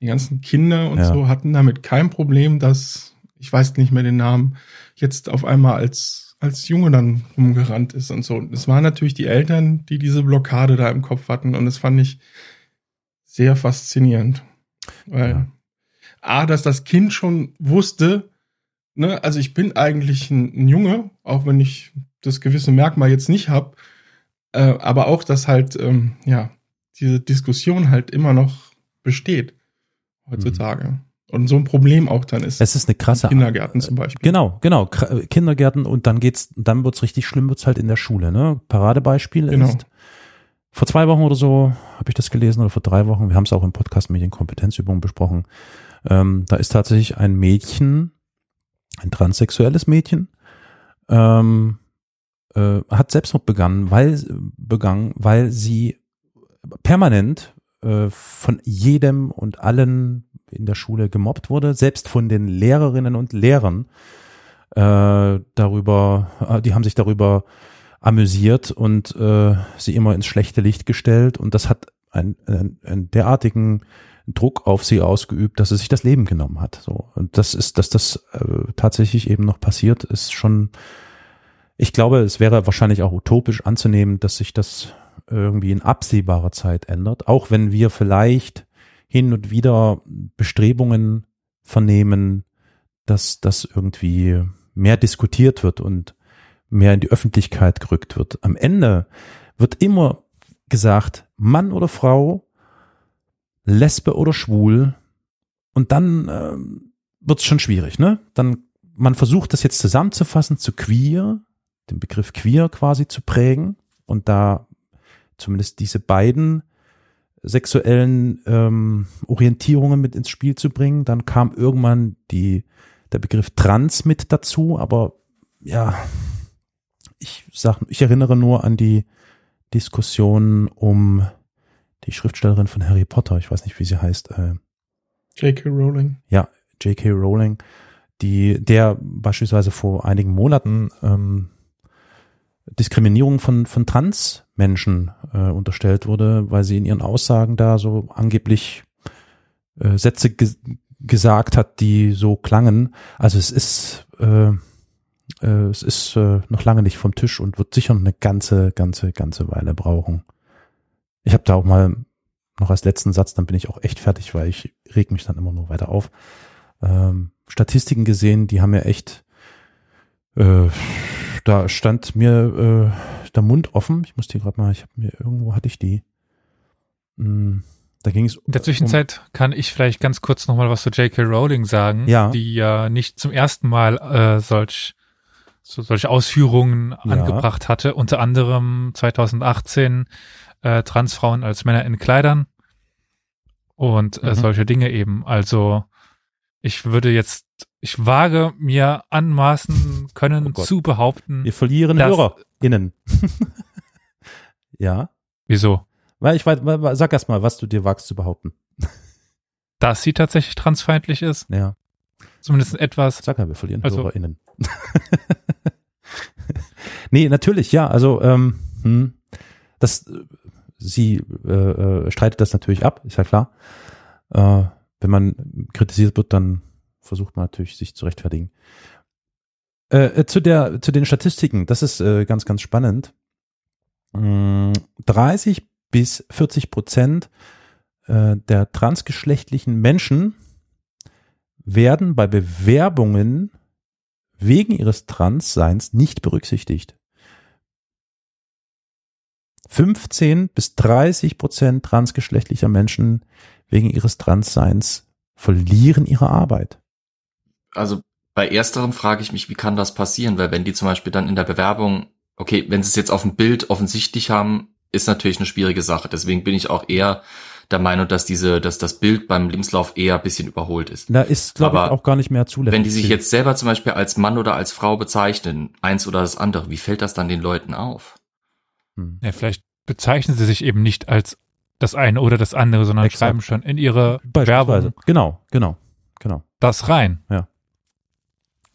die ganzen Kinder und ja. so hatten damit kein Problem, dass, ich weiß nicht mehr den Namen, jetzt auf einmal als, als Junge dann rumgerannt ist und so. Und es waren natürlich die Eltern, die diese Blockade da im Kopf hatten und das fand ich sehr faszinierend. Weil, ja. A, dass das Kind schon wusste, ne, also ich bin eigentlich ein, ein Junge, auch wenn ich das gewisse Merkmal jetzt nicht habe, äh, aber auch, dass halt, ähm, ja, diese Diskussion halt immer noch besteht heutzutage. Mhm. Und so ein Problem auch dann ist. Es ist eine krasse Kindergärten zum Beispiel. Genau, genau. Kindergärten und dann geht's, dann wird's richtig schlimm, wird's halt in der Schule. Ne? Paradebeispiel genau. ist vor zwei Wochen oder so habe ich das gelesen oder vor drei Wochen. Wir haben es auch im Podcast Medienkompetenzübungen besprochen. Ähm, da ist tatsächlich ein Mädchen, ein transsexuelles Mädchen, ähm, äh, hat Selbstmord begangen, weil begangen, weil sie permanent äh, von jedem und allen in der Schule gemobbt wurde, selbst von den Lehrerinnen und Lehrern äh, darüber, äh, die haben sich darüber amüsiert und äh, sie immer ins schlechte Licht gestellt und das hat einen, einen, einen derartigen Druck auf sie ausgeübt, dass sie sich das Leben genommen hat. So und das ist, dass das äh, tatsächlich eben noch passiert, ist schon. Ich glaube, es wäre wahrscheinlich auch utopisch anzunehmen, dass sich das irgendwie in absehbarer Zeit ändert, auch wenn wir vielleicht hin und wieder Bestrebungen vernehmen, dass das irgendwie mehr diskutiert wird und mehr in die Öffentlichkeit gerückt wird. Am Ende wird immer gesagt, Mann oder Frau, Lesbe oder schwul und dann äh, wird es schon schwierig, ne? Dann man versucht das jetzt zusammenzufassen zu queer, den Begriff queer quasi zu prägen und da zumindest diese beiden sexuellen ähm, Orientierungen mit ins Spiel zu bringen. Dann kam irgendwann die, der Begriff Trans mit dazu, aber ja, ich sag, ich erinnere nur an die Diskussion um die Schriftstellerin von Harry Potter, ich weiß nicht, wie sie heißt. Äh, J.K. Rowling. Ja, J.K. Rowling, die, der beispielsweise vor einigen Monaten ähm, Diskriminierung von, von Transmenschen äh, unterstellt wurde, weil sie in ihren Aussagen da so angeblich äh, Sätze ge gesagt hat, die so klangen. Also es ist, äh, äh, es ist äh, noch lange nicht vom Tisch und wird sicher eine ganze, ganze, ganze Weile brauchen. Ich habe da auch mal noch als letzten Satz, dann bin ich auch echt fertig, weil ich reg mich dann immer nur weiter auf. Ähm, Statistiken gesehen, die haben ja echt äh, da stand mir äh, der Mund offen. Ich musste gerade mal, ich habe mir irgendwo hatte ich die. Hm, da ging es. In der Zwischenzeit um, kann ich vielleicht ganz kurz noch mal was zu J.K. Rowling sagen, ja. die ja nicht zum ersten Mal äh, solch so solche Ausführungen ja. angebracht hatte, unter anderem 2018 äh, Transfrauen als Männer in Kleidern und äh, mhm. solche Dinge eben. Also ich würde jetzt ich wage mir anmaßen können oh zu behaupten. Wir verlieren dass, HörerInnen. [LAUGHS] ja. Wieso? Weil ich weiß, sag erst mal, was du dir wagst zu behaupten. [LAUGHS] Dass sie tatsächlich transfeindlich ist. Ja. Zumindest etwas. Sag mal, wir verlieren also, HörerInnen. [LAUGHS] nee, natürlich, ja. Also, ähm, hm, das, sie äh, äh, streitet das natürlich ab, ist ja klar. Äh, wenn man kritisiert wird, dann versucht man natürlich sich zu rechtfertigen. Äh, äh, zu der, zu den Statistiken, das ist äh, ganz, ganz spannend. 30 mm, bis 40 Prozent äh, der transgeschlechtlichen Menschen werden bei Bewerbungen wegen ihres Transseins nicht berücksichtigt. 15 bis 30 Prozent transgeschlechtlicher Menschen wegen ihres Transseins verlieren ihre Arbeit also bei ersterem frage ich mich, wie kann das passieren? Weil wenn die zum Beispiel dann in der Bewerbung, okay, wenn sie es jetzt auf dem Bild offensichtlich haben, ist natürlich eine schwierige Sache. Deswegen bin ich auch eher der Meinung, dass diese, dass das Bild beim Lebenslauf eher ein bisschen überholt ist. Da ist, glaube ich, auch gar nicht mehr zulässig. Wenn die sich jetzt selber zum Beispiel als Mann oder als Frau bezeichnen, eins oder das andere, wie fällt das dann den Leuten auf? Hm. Ja, vielleicht bezeichnen sie sich eben nicht als das eine oder das andere, sondern Exakt. schreiben schon in ihre Bewerbung. Genau, genau, genau. Das rein. Ja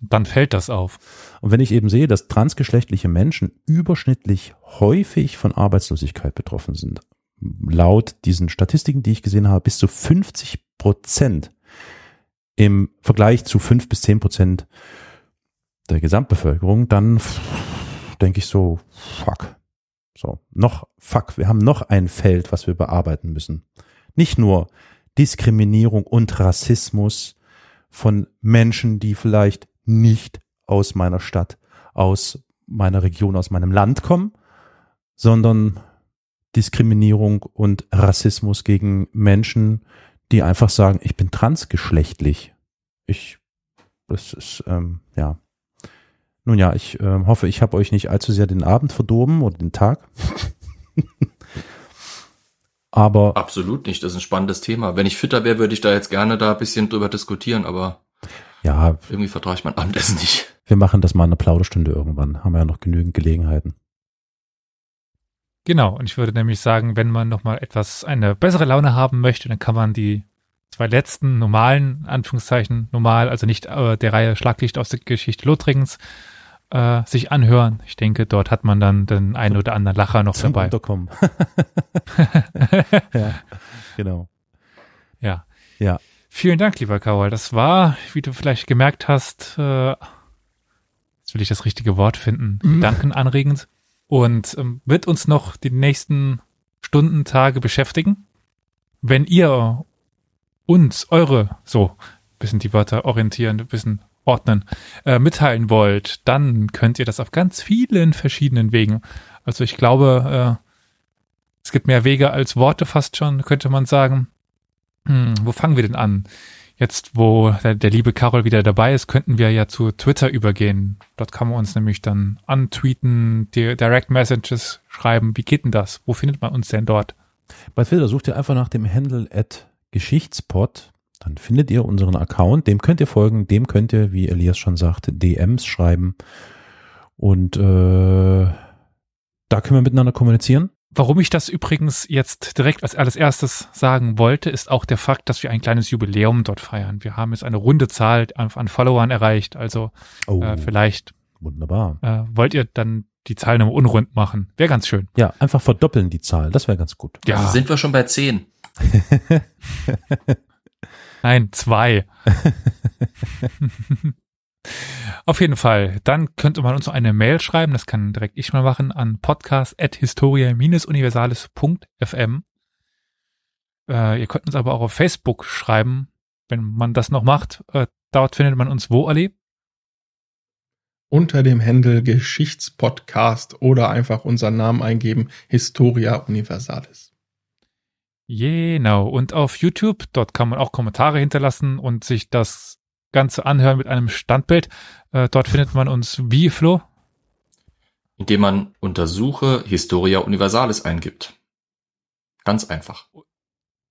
dann fällt das auf. Und wenn ich eben sehe, dass transgeschlechtliche Menschen überschnittlich häufig von Arbeitslosigkeit betroffen sind, laut diesen Statistiken, die ich gesehen habe, bis zu 50 Prozent im Vergleich zu fünf bis zehn Prozent der Gesamtbevölkerung, dann denke ich so, fuck. So, noch, fuck, wir haben noch ein Feld, was wir bearbeiten müssen. Nicht nur Diskriminierung und Rassismus von Menschen, die vielleicht nicht aus meiner Stadt, aus meiner Region, aus meinem Land kommen, sondern Diskriminierung und Rassismus gegen Menschen, die einfach sagen, ich bin transgeschlechtlich. Ich, das ist, ähm, ja. Nun ja, ich äh, hoffe, ich habe euch nicht allzu sehr den Abend verdorben oder den Tag. [LAUGHS] aber. Absolut nicht, das ist ein spannendes Thema. Wenn ich fitter wäre, würde ich da jetzt gerne da ein bisschen drüber diskutieren, aber ja, irgendwie vertraue ich mein Abendessen nicht. Wir machen das mal eine Plauderstunde irgendwann. Haben wir ja noch genügend Gelegenheiten. Genau, und ich würde nämlich sagen, wenn man nochmal etwas, eine bessere Laune haben möchte, dann kann man die zwei letzten normalen, Anführungszeichen normal, also nicht äh, der Reihe Schlaglicht aus der Geschichte Lothringens, äh, sich anhören. Ich denke, dort hat man dann den einen oder anderen Lacher noch Zum dabei. Unterkommen. [LAUGHS] [LAUGHS] ja, genau. Ja. Ja. Vielen Dank, lieber Karol. Das war, wie du vielleicht gemerkt hast, äh, jetzt will ich das richtige Wort finden, Mhm. gedankenanregend und ähm, wird uns noch die nächsten Stunden, Tage beschäftigen. Wenn ihr uns eure, so, bisschen die Wörter orientieren, ein bisschen ordnen, äh, mitteilen wollt, dann könnt ihr das auf ganz vielen verschiedenen Wegen. Also ich glaube, äh, es gibt mehr Wege als Worte fast schon, könnte man sagen. Hm, wo fangen wir denn an? Jetzt, wo der, der liebe Carol wieder dabei ist, könnten wir ja zu Twitter übergehen. Dort kann man uns nämlich dann antweeten, Direct Messages schreiben. Wie geht denn das? Wo findet man uns denn dort? Bei Twitter sucht ihr einfach nach dem Handle at Geschichtspot. Dann findet ihr unseren Account. Dem könnt ihr folgen. Dem könnt ihr, wie Elias schon sagt, DMs schreiben. Und äh, da können wir miteinander kommunizieren. Warum ich das übrigens jetzt direkt als alles erstes sagen wollte, ist auch der Fakt, dass wir ein kleines Jubiläum dort feiern. Wir haben jetzt eine runde Zahl an, an Followern erreicht. Also Oh, äh, vielleicht wunderbar. äh, wollt ihr dann die Zahl nochmal unrund machen. Wäre ganz schön. Ja, einfach verdoppeln die Zahl. Das wäre ganz gut. Ja, Also sind wir schon bei zehn. [LAUGHS] nein, zwei. [LAUGHS] Auf jeden Fall. Dann könnte man uns noch eine Mail schreiben, das kann direkt ich mal machen, an podcast.historia-universales.fm. Äh, ihr könnt uns aber auch auf Facebook schreiben, wenn man das noch macht. Äh, dort findet man uns wo, Ali? Unter dem Handle Geschichtspodcast oder einfach unseren Namen eingeben, Historia Universalis. Genau. Und auf YouTube, dort kann man auch Kommentare hinterlassen und sich das Ganze anhören mit einem Standbild. Äh, dort findet man uns wie, Flo? Indem man Untersuche Historia Universalis eingibt. Ganz einfach.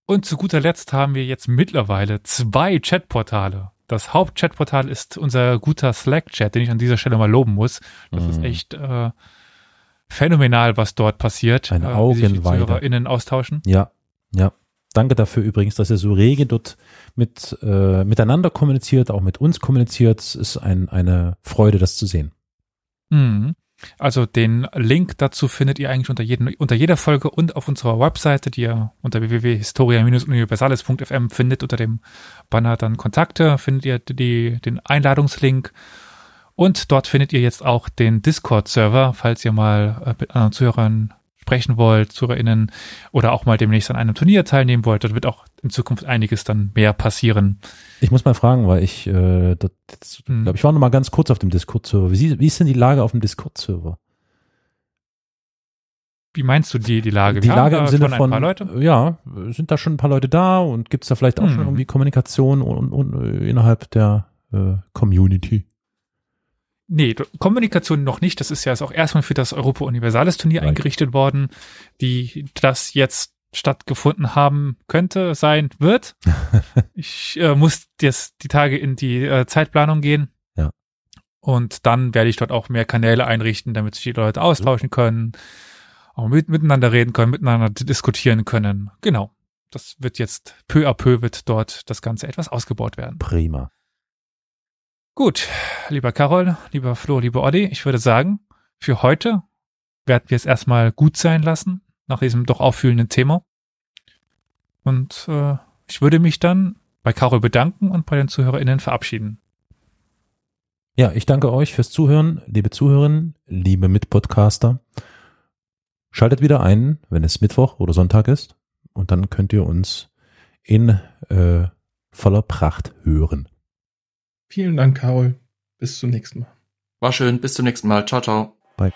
Und zu guter Letzt haben wir jetzt mittlerweile zwei Chatportale. Das Hauptchatportal ist unser guter Slack-Chat, den ich an dieser Stelle mal loben muss. Das ist Mhm. echt äh, phänomenal, was dort passiert. Eine äh, wie sich die Augenweide. ZuhörerInnen austauschen. Ja, ja. Danke dafür übrigens, dass ihr so rege dort mit äh, miteinander kommuniziert, auch mit uns kommuniziert. Es ist ein, eine Freude, das zu sehen. Mhm. Also den Link dazu findet ihr eigentlich unter, jedem, unter jeder Folge und auf unserer Webseite, die ihr unter www.historia-universales.fm findet, unter dem Banner dann Kontakte, findet ihr die, den Einladungslink. Und dort findet ihr jetzt auch den Discord-Server, falls ihr mal äh, mit anderen Zuhörern sprechen wollt, ZuhörerInnen, oder auch mal demnächst an einem Turnier teilnehmen wollt. Dort wird auch in Zukunft einiges dann mehr passieren. Ich muss mal fragen, weil ich, äh, das, das, Hm. glaub, ich war noch mal ganz kurz auf dem Discord-Server. Wie, wie ist denn die Lage auf dem Discord-Server? Wie meinst du die, die Lage? Die Wir Lage im Sinne von, ja, sind da schon ein paar Leute da und gibt's da vielleicht auch Hm. schon irgendwie Kommunikation und, und, äh, innerhalb der äh, Community? Nee, Kommunikation noch nicht. Das ist ja jetzt auch erstmal für das Europa Universalis Turnier Right. eingerichtet worden, die das jetzt stattgefunden haben könnte, sein wird. [LAUGHS] ich äh, muss jetzt die Tage in die äh, Zeitplanung gehen. Ja. Und dann werde ich dort auch mehr Kanäle einrichten, damit sich die Leute austauschen können, auch mit, miteinander reden können, miteinander diskutieren können. Genau. Das wird jetzt peu à peu wird dort das Ganze etwas ausgebaut werden. Prima. Gut, lieber Carol, lieber Flo, lieber Oddi, ich würde sagen, für heute werden wir es erstmal gut sein lassen, nach diesem doch auffühlenden Thema. Und äh, ich würde mich dann bei Carol bedanken und bei den ZuhörerInnen verabschieden. Ja, ich danke euch fürs Zuhören, liebe Zuhörerinnen, liebe Mitpodcaster. Schaltet wieder ein, wenn es Mittwoch oder Sonntag ist, und dann könnt ihr uns in äh, voller Pracht hören. Vielen Dank, Carol. Bis zum nächsten Mal. War schön. Bis zum nächsten Mal. Ciao, ciao. Bye.